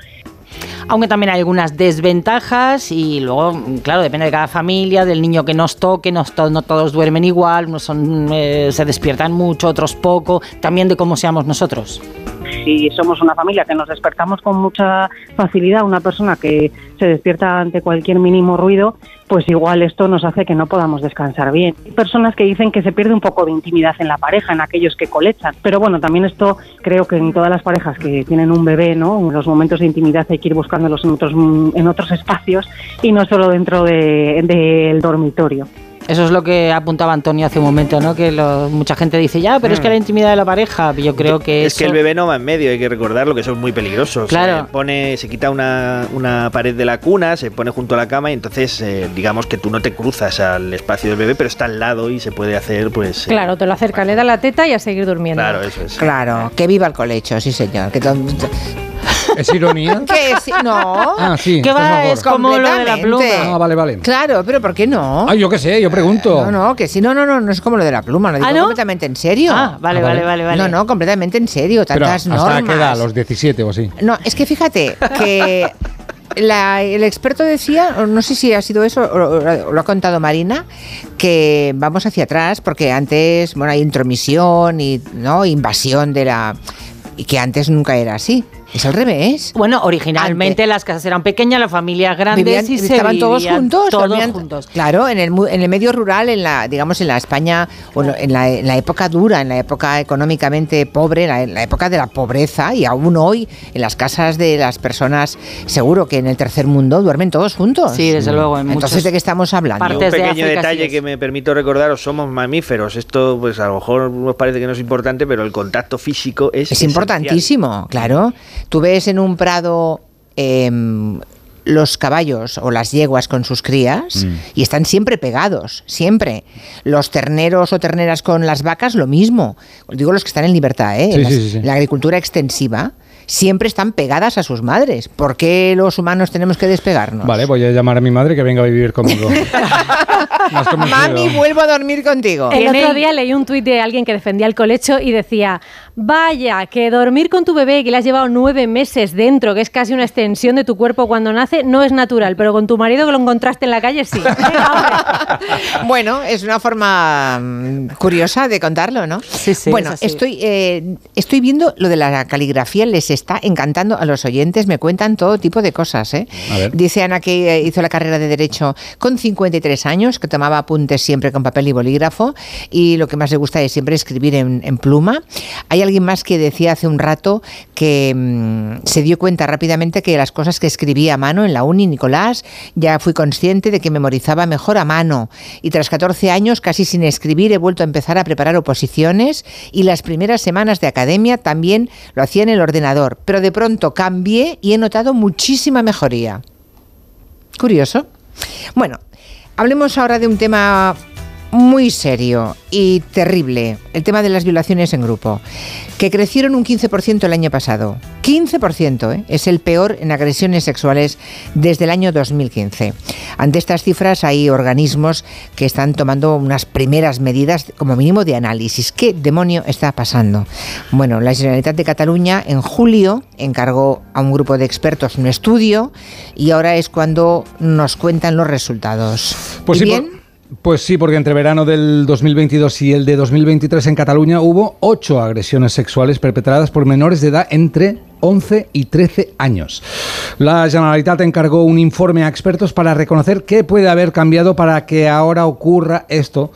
Aunque también hay algunas desventajas y luego, claro, depende de cada familia, del niño que nos toque, no, to- no todos duermen igual, unos son, eh, se despiertan mucho, otros poco, también de cómo seamos nosotros. si somos una familia que nos despertamos con mucha facilidad, una persona que se despierta ante cualquier mínimo ruido, pues igual esto nos hace que no podamos descansar bien. Hay personas que dicen que se pierde un poco de intimidad en la pareja, en aquellos que colechan, pero bueno, también esto creo que en todas las parejas que tienen un bebé, ¿no? Los momentos de intimidad hay que ir buscándolos en otros, en otros espacios y no solo dentro de- del dormitorio. Eso es lo que apuntaba Antonio hace un momento, ¿no? Que lo- mucha gente dice, ya, pero es que la intimidad de la pareja, yo creo que es que eso- el bebé no va en medio, hay que recordarlo, que eso es muy peligroso. Claro. Se, pone, se quita una, una pared de la cuna, se pone junto a la cama y entonces eh, digamos que tú no te cruzas al espacio del bebé, pero está al lado y se puede hacer pues... eh, Claro, te lo acerca, le da la teta y a seguir durmiendo. Claro, eso es. Claro, que viva el colecho, sí señor. Que ¿Es ironía? no. Ah, sí, a va, es como lo de la pluma. Ah, vale, vale. Claro, pero ¿por qué no? Ah, yo qué sé, yo pregunto. No, no, que sí, no, no, no, no es como lo de la pluma, lo digo ¿Ah, no? completamente en serio. Ah, vale, Ah, vale. vale, vale, vale. No, no, completamente en serio, Pero tantas ¿hasta normas. qué edad? ¿A los 17 o así? No, es que fíjate que la- el experto decía, o no sé si ha sido eso, o lo ha contado Marina, que vamos hacia atrás, porque antes, bueno, hay intromisión y no invasión de la. y que antes nunca era así. Es al revés. Bueno, originalmente las casas eran pequeñas, las familias grandes Vivían- y se estaban todos juntos, todos dormían- juntos. Claro, en el, mu- en el medio rural, en la, digamos, en la España, o en, la, en la época dura, en la época económicamente pobre, en la, en la época de la pobreza, y aún hoy, en las casas de las personas, seguro que en el tercer mundo duermen todos juntos. Sí, desde luego, en Entonces, ¿de qué estamos hablando? un pequeño detalle que me permito recordaros, somos mamíferos. Esto, pues a lo mejor nos parece que no es importante, pero el contacto físico es... Es esencial. importantísimo, claro. Tú ves en un prado em, los caballos o las yeguas con sus crías Mm. y están siempre pegados, siempre. Los terneros o terneras con las vacas, lo mismo. Digo los que están en libertad, ¿eh? Sí, En las- sí, sí, sí. La agricultura extensiva siempre están pegadas a sus madres. ¿Por qué los humanos tenemos que despegarnos? Vale, voy a llamar a mi madre que venga a vivir conmigo. Mami, vuelvo a dormir contigo. El otro día leí un tuit de alguien que defendía el colecho y decía, vaya, que dormir con tu bebé que le has llevado nueve meses dentro, que es casi una extensión de tu cuerpo cuando nace, no es natural, pero con tu marido que lo encontraste en la calle sí. Bueno, es una forma mm, curiosa de contarlo, ¿no? sí, bueno, es así. estoy, eh, estoy viendo lo de la caligrafía, les está encantando a los oyentes, me cuentan todo tipo de cosas. ¿eh? Dice Ana que eh, hizo la carrera de Derecho con 53 años, que tomaba apuntes siempre con papel y bolígrafo, y lo que más le gusta es siempre escribir en, en pluma. Hay alguien más que decía hace un rato que mm, se dio cuenta rápidamente que las cosas que escribía a mano en la uni, Nicolás, ya fui consciente de que memorizaba mejor a mano. Y tras 14 años, casi sin escribir, he vuelto a empezar a preparar oposiciones y las primeras semanas de academia también lo hacía en el ordenador. Pero de pronto cambié y he notado muchísima mejoría. Curioso. Bueno, hablemos ahora de un tema muy serio y terrible, el tema de las violaciones en grupo, que crecieron un 15% el año pasado. 15% ¿eh? es el peor en agresiones sexuales desde el año 2015. Ante estas cifras hay organismos que están tomando unas primeras medidas como mínimo de análisis. ¿Qué demonio está pasando? Bueno, la Generalitat de Cataluña en julio encargó a un grupo de expertos un estudio y ahora es cuando nos cuentan los resultados. Pues ¿Y sí, bien? Pues sí, porque entre verano del 2022 y el de 2023 en Cataluña hubo ocho agresiones sexuales perpetradas por menores de edad entre 11 y 13 años. La Generalitat encargó un informe a expertos para reconocer qué puede haber cambiado para que ahora ocurra esto.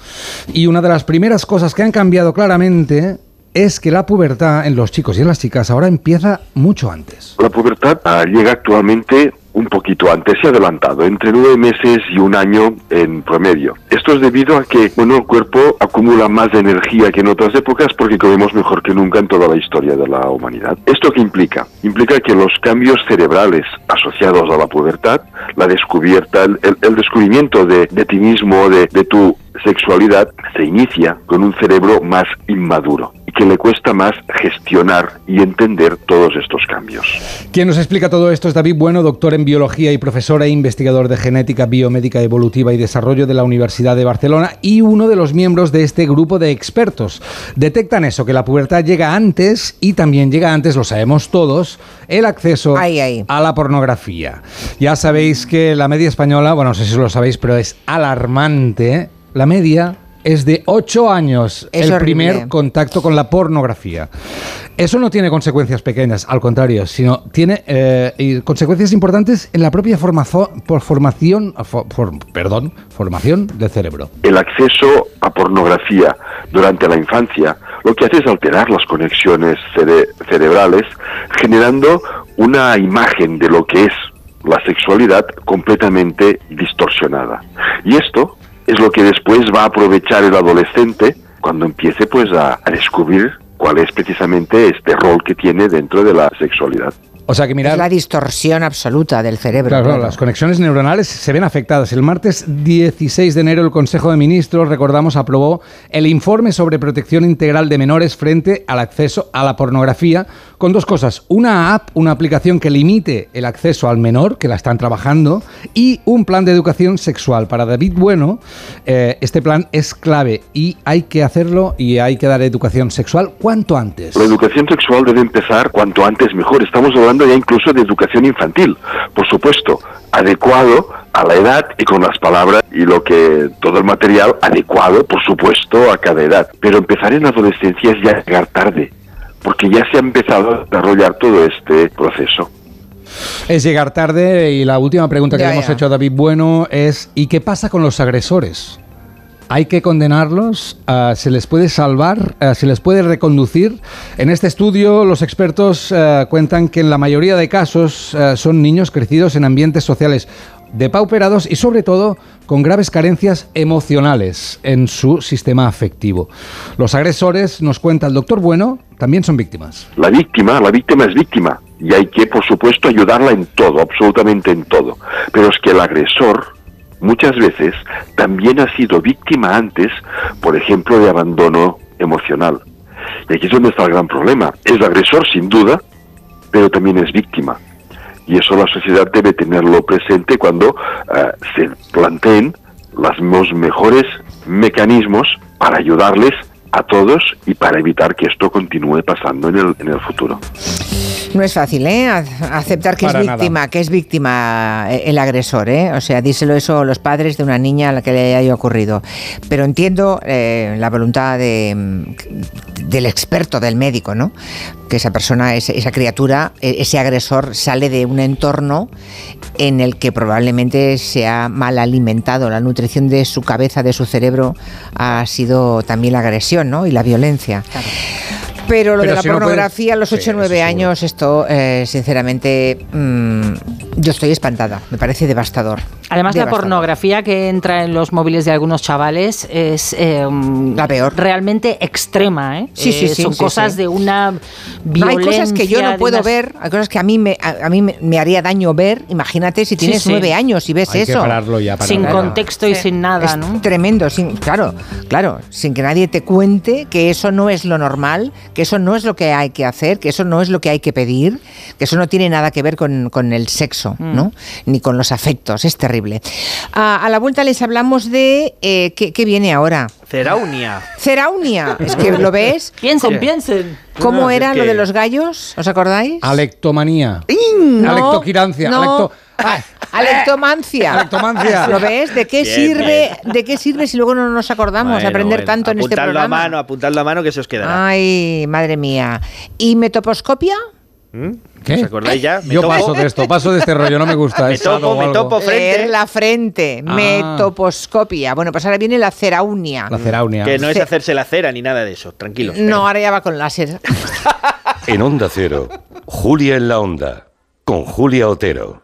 Y una de las primeras cosas que han cambiado claramente es que la pubertad en los chicos y en las chicas ahora empieza mucho antes. La pubertad ah, llega actualmente un poquito antes y adelantado, entre nueve meses y un año en promedio. Esto es debido a que el cuerpo acumula más energía que en otras épocas porque comemos mejor que nunca en toda la historia de la humanidad. ¿Esto qué implica? Implica que los cambios cerebrales asociados a la pubertad, la descubierta, el, descubrimiento de, ti mismo, de, tu sexualidad, se inicia con un cerebro más inmaduro que le cuesta más gestionar y entender todos estos cambios. Quien nos explica todo esto es David Bueno, doctor en biología y profesor e investigador de genética biomédica evolutiva y desarrollo de la Universidad de Barcelona y uno de los miembros de este grupo de expertos. Detectan eso, que la pubertad llega antes y también llega antes, lo sabemos todos, el acceso a la pornografía. Ya sabéis que la media española, bueno, no sé si lo sabéis, pero es alarmante. La media es de 8 años Es el horrible. primer contacto con la pornografía. Eso no tiene consecuencias pequeñas, al contrario, sino tiene eh, consecuencias importantes en la propia formazo- por formación, fo- for- perdón, formación del cerebro. El acceso a pornografía durante la infancia lo que hace es alterar las conexiones cere- cerebrales, generando una imagen de lo que es la sexualidad completamente distorsionada. Y esto es lo que después va a aprovechar el adolescente cuando empiece pues a, a descubrir cuál es precisamente este rol que tiene dentro de la sexualidad. O sea que mirar... Es la distorsión absoluta del cerebro. Claro, claro, las conexiones neuronales se ven afectadas. El martes 16 de enero el Consejo de Ministros, recordamos, aprobó el informe sobre protección integral de menores frente al acceso a la pornografía con dos cosas. Una app, una aplicación que limite el acceso al menor, que la están trabajando, y un plan de educación sexual. Para David Bueno, eh, este plan es clave y hay que hacerlo y hay que dar educación sexual cuanto antes. La educación sexual debe empezar cuanto antes mejor. Estamos hablando ya incluso de educación infantil, por supuesto, adecuado a la edad y con las palabras y lo que todo el material adecuado, por supuesto, a cada edad. Pero empezar en la adolescencia es ya llegar tarde, porque ya se ha empezado a desarrollar todo este proceso. Es llegar tarde y la última pregunta que Ya, le hemos ya. hecho a David Bueno es ¿y qué pasa con los agresores? ¿Hay que condenarlos? Ah, ¿Se les puede salvar? Ah, ¿Se les puede reconducir? En este estudio los expertos ah, cuentan que en la mayoría de casos son niños crecidos en ambientes sociales depauperados y sobre todo con graves carencias emocionales en su sistema afectivo. Los agresores, nos cuenta el doctor Bueno, también son víctimas. La víctima, la víctima es víctima y hay que, por supuesto, ayudarla en todo, absolutamente en todo. Pero es que el agresor muchas veces también ha sido víctima antes, por ejemplo, de abandono emocional. Y aquí es donde está el gran problema. Es agresor, sin duda, pero también es víctima. Y eso la sociedad debe tenerlo presente cuando eh, se planteen los mejores mecanismos para ayudarles a todos y para evitar que esto continúe pasando en el, en el futuro. No es fácil, ¿eh? Aceptar que Para es nada. víctima, que es víctima eh, el agresor, ¿eh? O sea, díselo eso a los padres de una niña a la que le haya ocurrido. Pero entiendo eh, la voluntad de, del experto, del médico, ¿no? Que esa persona, ese- esa criatura, e- ese agresor sale de un entorno en el que probablemente se ha mal alimentado. La nutrición de su cabeza, de su cerebro, ha sido también la agresión, ¿no? Y la violencia. Pero lo Pero de la si no puedes- pornografía a los Sí, 8 o 9 años, esto, eh, sinceramente, mm, yo estoy espantada. Me parece devastador. Además, la pornografía que entra en los móviles de algunos chavales es la peor. realmente extrema. ¿eh? Sí, sí, Eh, sí, Son sí, cosas sí. de una No, violencia. hay cosas que yo no puedo unas- ver, hay cosas que a mí me, a, a mí me, haría daño ver. Imagínate si tienes sí. nueve años y ves Hay que eso. pararlo ya, Sin contexto y sin nada, Es ¿no? tremendo, sin, claro, claro, sin que nadie te cuente que eso no es lo normal, que eso no es lo que hay que hacer, que eso no es lo que hay que pedir, que eso no tiene nada que ver con, con el sexo, Mm. ¿no? Ni con los afectos, es terrible. A, a la vuelta les hablamos de eh, ¿qué, qué viene ahora. Ceraunia. Ceraunia, es que lo ves. Piensen, ¿Cómo- piensen. ¿Cómo es era lo de los gallos? ¿Os acordáis? Alectomanía. No, Alectoquirancia. no. alecto- Ah, Alectomancia. Alectomancia. ¿Lo ves? ¿De qué Bien, sirve? ¿De qué sirve si luego no nos acordamos de Bueno, aprender bueno, tanto en este apuntadlo programa? a mano, apuntadlo a mano que se os quedará. Ay, madre mía. ¿Y metoposcopia? ¿Qué? ¿Os acordáis ya? Me Yo topo. paso de esto, paso de este rollo, no me gusta. Me topo, me topo frente. Leer la frente. Ah. Metoposcopia. Bueno, pues ahora viene la ceraunia. La ceraunia. Que no es Ce- hacerse la cera ni nada de eso, tranquilos. No, ahora ya va con láser. En Onda Cero, Julia en la Onda, con Julia Otero.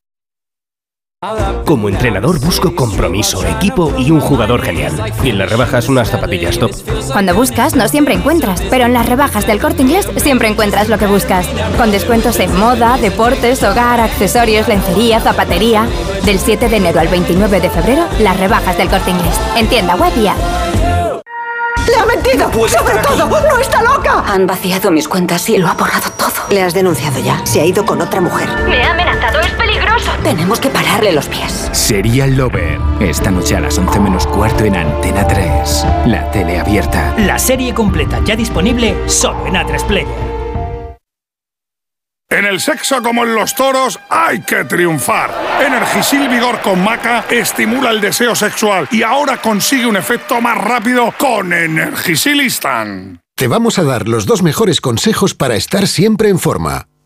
Como entrenador busco compromiso, equipo y un jugador genial. Y en las rebajas unas zapatillas top. Cuando buscas no siempre encuentras, pero en las rebajas del corte inglés siempre encuentras lo que buscas. Con descuentos en moda, deportes, hogar, accesorios, lencería, zapatería. Del 7 de enero al 29 de febrero, las rebajas del corte inglés. En tienda web y. ¡Le ha mentido! ¡Sobre todo! ¡No está loca! Han vaciado mis cuentas y lo ha borrado todo. Le has denunciado ya. Se ha ido con otra mujer. Me ha amenazado, es peligroso. Tenemos que pararle los pies. Serial Lover. Esta noche a las 11 menos cuarto en Antena 3. La tele abierta. La serie completa ya disponible solo en A3 Player. En el sexo como en los toros hay que triunfar. Energisil Vigor con Maca estimula el deseo sexual y ahora consigue un efecto más rápido con Energisilistan. Te vamos a dar los dos mejores consejos para estar siempre en forma.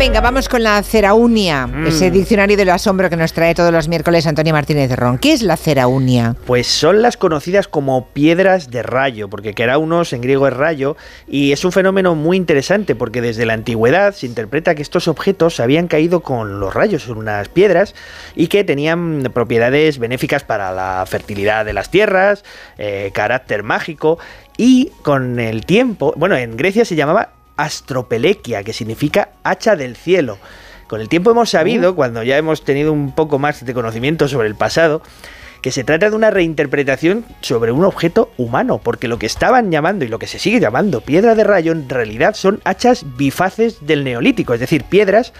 Venga, vamos con la ceraunia, Mm. ese diccionario del asombro que nos trae todos los miércoles Antonio Martínez Ron. ¿Qué es la ceraunia? Pues son las conocidas como piedras de rayo, porque keraunos en griego es rayo, y es un fenómeno muy interesante porque desde la antigüedad se interpreta que estos objetos habían caído con los rayos en unas piedras y que tenían propiedades benéficas para la fertilidad de las tierras, eh, carácter mágico, y con el tiempo, bueno, en Grecia se llamaba astropelequia, que significa hacha del cielo. Con el tiempo hemos sabido, cuando ya hemos tenido un poco más de conocimiento sobre el pasado, que se trata de una reinterpretación sobre un objeto humano, porque lo que estaban llamando y lo que se sigue llamando piedra de rayo en realidad son hachas bifaces del neolítico, es decir, piedras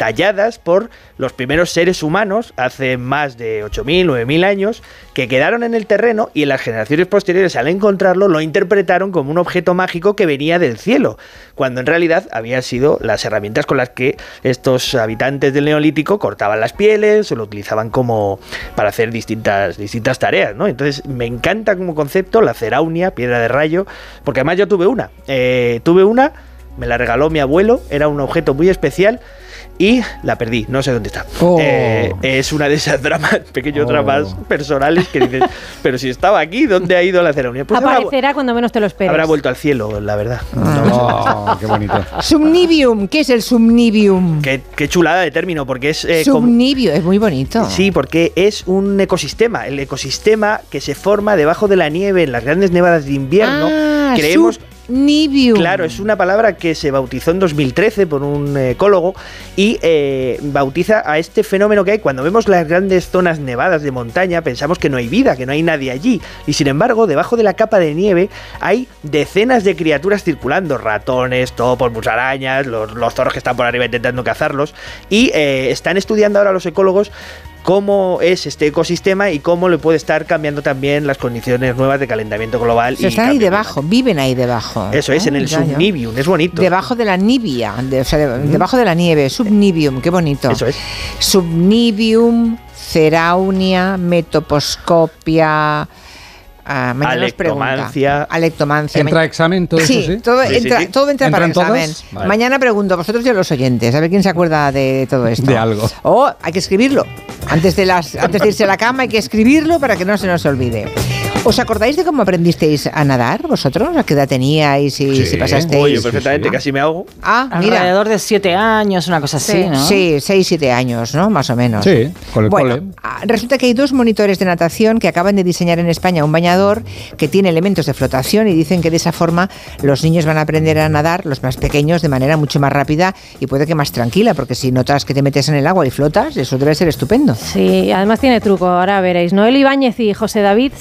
talladas por los primeros seres humanos hace más de 8.000, 9.000 años, que quedaron en el terreno y en las generaciones posteriores al encontrarlo lo interpretaron como un objeto mágico que venía del cielo, cuando en realidad habían sido las herramientas con las que estos habitantes del neolítico cortaban las pieles o lo utilizaban como para hacer distintas, distintas tareas, ¿no? Entonces me encanta como concepto la ceraunia, piedra de rayo, porque además yo tuve una, Eh, tuve una, me la regaló mi abuelo, era un objeto muy especial y la perdí, no sé dónde está. Oh. Eh, es una de esas dramas, pequeños Oh. dramas personales que dices, pero si estaba aquí, ¿dónde ha ido la ceraunia? Pues habrá, Aparecerá cuando menos te lo esperes. habrá vuelto al cielo, la verdad. Oh, qué bonito. Subnivium, ¿qué es el subnivium? Qué, qué chulada de término, porque es eh, Subnivio, es muy bonito. Sí, porque es un ecosistema, el ecosistema que se forma debajo de la nieve en las grandes nevadas de invierno. Ah, Creemos Claro, es una palabra que se bautizó en 2013 por un ecólogo y eh, bautiza a este fenómeno que hay cuando vemos las grandes zonas nevadas de montaña, pensamos que no hay vida, que no hay nadie allí. Y sin embargo, debajo de la capa de nieve hay decenas de criaturas circulando, ratones, topos, musarañas, los, los zorros que están por arriba intentando cazarlos. Y eh, están estudiando ahora los ecólogos cómo es este ecosistema y cómo le puede estar cambiando también las condiciones nuevas de calentamiento global. O sea, y están ahí debajo, viven ahí debajo. Eso es, en el subnivium, es bonito. Debajo de la nibia, de- o sea, de- debajo de la nieve, subnivium, qué bonito. Eso es. Subnivium, ceraunia, metoposcopia. Ah, mañana nos pregunta. Alectomancia. Alectomancia. ¿Entra a examen todo sí, eso, sí? Todo, Sí, entra, sí. todo entra para examen. Vale. Mañana pregunto, vosotros y a los oyentes, a ver quién se acuerda de todo esto. De algo. O hay que escribirlo. Antes de, las, antes de irse a la cama hay que escribirlo para que no se nos olvide. ¿Os acordáis de cómo aprendisteis a nadar vosotros? ¿A qué edad teníais y si pasasteis? Oye, perfectamente, casi me ahogo. Ah, mira. Alrededor de siete años, una cosa así, ¿no? Sí, 6, 7 años, ¿no? Más o menos. Sí, con el bueno, cole. ah, resulta que hay dos monitores de natación que acaban de diseñar en España un bañador que tiene elementos de flotación y dicen que de esa forma los niños van a aprender a nadar, los más pequeños, de manera mucho más rápida y puede que más tranquila, porque si notas que te metes en el agua y flotas, eso debe ser estupendo. Sí, además tiene truco, ahora veréis. Noel Ibáñez y José David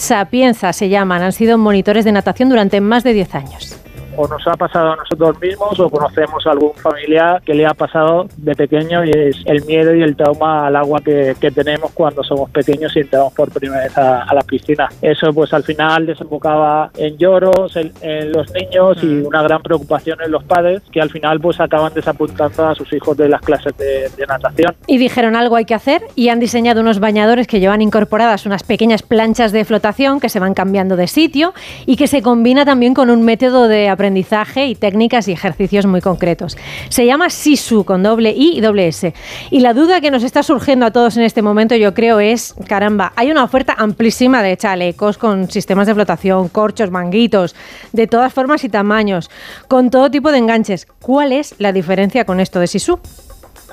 Se llaman, han sido monitores de natación durante más de 10 años. O nos ha pasado a nosotros mismos o conocemos a algún familiar que le ha pasado de pequeño y es el miedo y el trauma al agua que, que tenemos cuando somos pequeños y entramos por primera vez a, a la piscina. Eso pues al final desembocaba en lloros en, en los niños y una gran preocupación en los padres que al final pues acaban desapuntando a sus hijos de las clases de, de natación. Y dijeron algo hay que hacer y han diseñado unos bañadores que llevan incorporadas unas pequeñas planchas de flotación que se van cambiando de sitio y que se combina también con un método de aprendizaje aprendizaje y técnicas y ejercicios muy concretos. Se llama Sisu con doble I y doble S. Y la duda que nos está surgiendo a todos en este momento, yo creo, es, caramba, hay una oferta amplísima de chalecos con sistemas de flotación, corchos, manguitos, de todas formas y tamaños, con todo tipo de enganches. ¿Cuál es la diferencia con esto de Sisu?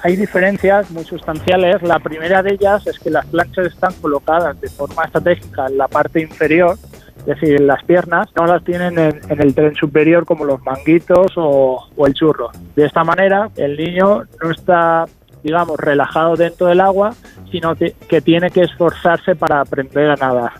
Hay diferencias muy sustanciales. La primera de ellas es que las planchas están colocadas de forma estratégica en la parte inferior, es decir, las piernas, no las tienen en, el tren superior como los manguitos o, o el churro. De esta manera, el niño no está, digamos, relajado dentro del agua, sino que tiene que esforzarse para aprender a nadar.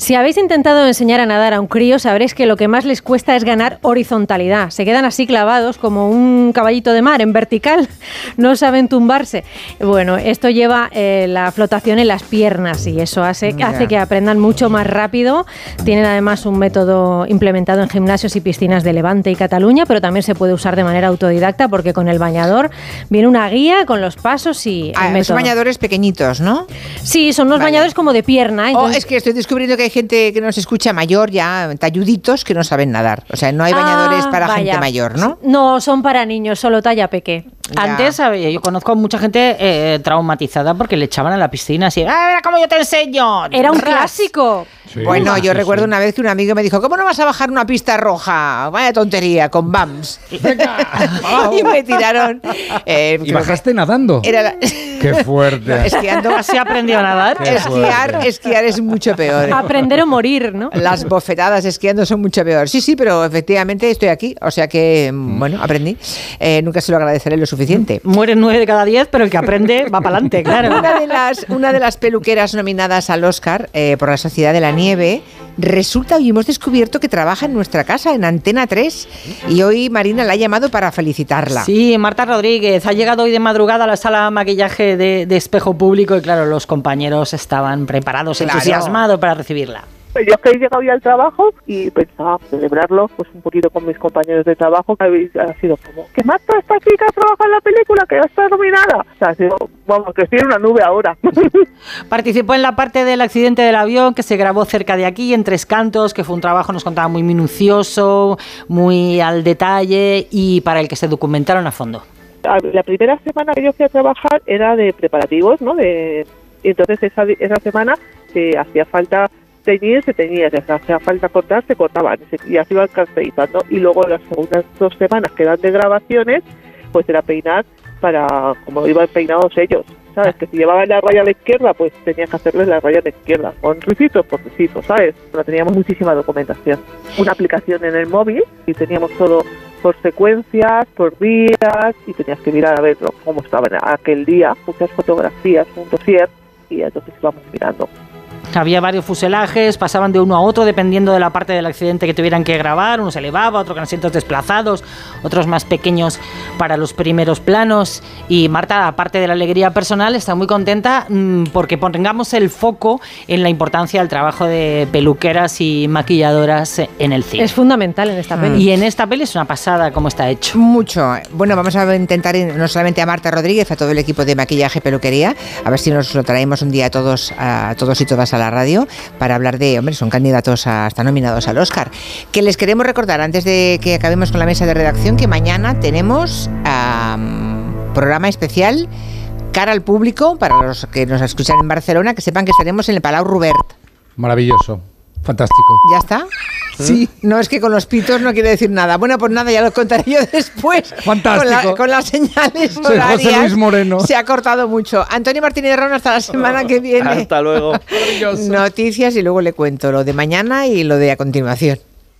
Si habéis intentado enseñar a nadar a un crío, sabréis que lo que más les cuesta es ganar horizontalidad. Se quedan así clavados como un caballito de mar en vertical, no saben tumbarse. Bueno, esto lleva eh, la flotación en las piernas y eso hace, que aprendan mucho más rápido. Tienen además un método implementado en gimnasios y piscinas de Levante y Cataluña, pero también se puede usar de manera autodidacta porque con el bañador viene una guía con los pasos y el Ah, son bañadores pequeñitos, ¿no? Sí, son unos Vale. bañadores como de pierna. Oh, es que estoy descubriendo que hay gente que nos escucha mayor ya, talluditos, que no saben nadar. O sea, no hay bañadores Ah, para vaya. gente mayor, ¿no? No, son para niños, solo talla peque. Antes yo conozco a mucha gente eh, traumatizada porque le echaban a la piscina así, ¡ah, mira cómo yo te enseño! Era un Ras. clásico. Bueno, yo sí, recuerdo una vez que un amigo me dijo, ¿cómo no vas a bajar una pista roja? Vaya tontería, con BAMS. y me tiraron. eh, ¿Y bajaste nadando? que Era la- Qué fuerte. No, esquiando. ¿Así aprendió a nadar? Esquiar, esquiar es mucho peor. Aprender o morir, ¿no? Las bofetadas esquiando son mucho peor. Sí, sí, pero efectivamente estoy aquí. O sea que, mm, bueno, aprendí. Eh, nunca se lo agradeceré lo suficiente. Mueren nueve de cada diez, pero el que aprende va para adelante, claro. Una de las, una de las peluqueras nominadas al Oscar eh, por la Sociedad de la Nieve resulta, hoy hemos descubierto que trabaja en nuestra casa, en Antena 3, y hoy Marina la ha llamado para felicitarla. Sí, Marta Rodríguez ha llegado hoy de madrugada a la sala de maquillaje de, de espejo público y claro, los compañeros estaban preparados, Claro. entusiasmados para recibirla. Yo que he llegado ya al trabajo y pensaba celebrarlo pues un poquito con mis compañeros de trabajo que ha sido como que mata esta chica trabaja en la película que ya está nominada o sea ha sido vamos que estoy en una nube ahora. Participó en la parte del accidente del avión que se grabó cerca de aquí, en Tres Cantos, que fue un trabajo, nos contaba, muy minucioso, muy al detalle y para el que se documentaron a fondo. La primera semana que yo fui a trabajar era de preparativos no de entonces esa, esa semana si hacía falta teñir se teñía si hacía falta cortar se cortaban y así iban caracterizando y luego las segundas dos semanas que eran de grabaciones pues era peinar para como iban peinados ellos sabes que si llevaban la raya a la izquierda pues tenías que hacerles la raya a la izquierda con ricitos por ricitos sabes pero teníamos muchísima documentación. Una aplicación en el móvil y teníamos todo por secuencias, por días y tenías que mirar a ver cómo estaban aquel día, muchas fotografías, un dossier y entonces íbamos mirando. Había varios fuselajes, pasaban de uno a otro dependiendo de la parte del accidente que tuvieran que grabar. Uno se elevaba, otro con asientos desplazados, otros más pequeños para los primeros planos. Y Marta, aparte de la alegría personal, está muy contenta mm, porque pongamos el foco en la importancia del trabajo de peluqueras y maquilladoras en el cine. Es fundamental en esta peli. Y en esta peli es una pasada cómo está hecho. Mucho. Bueno, vamos a intentar ir no solamente a Marta Rodríguez, a todo el equipo de maquillaje y peluquería, a ver si nos lo traemos un día a todos, a todos y todas a la radio para hablar de, hombre, son candidatos a, hasta nominados al Oscar. Que les queremos recordar antes de que acabemos con la mesa de redacción que mañana tenemos am, programa especial cara al público para los que nos escuchan en Barcelona, que sepan que estaremos en el Palau Robert. Maravilloso. Fantástico. ¿Ya está? Sí. No es que con los pitos no quiere decir nada. Bueno, pues nada, ya lo contaré yo después. Fantástico. Con, la- con las señales Soy José. Luis Moreno. Se ha cortado mucho. Antonio Martínez Ron, hasta la semana que viene. Hasta luego. Noticias y luego le cuento lo de mañana y lo de a continuación.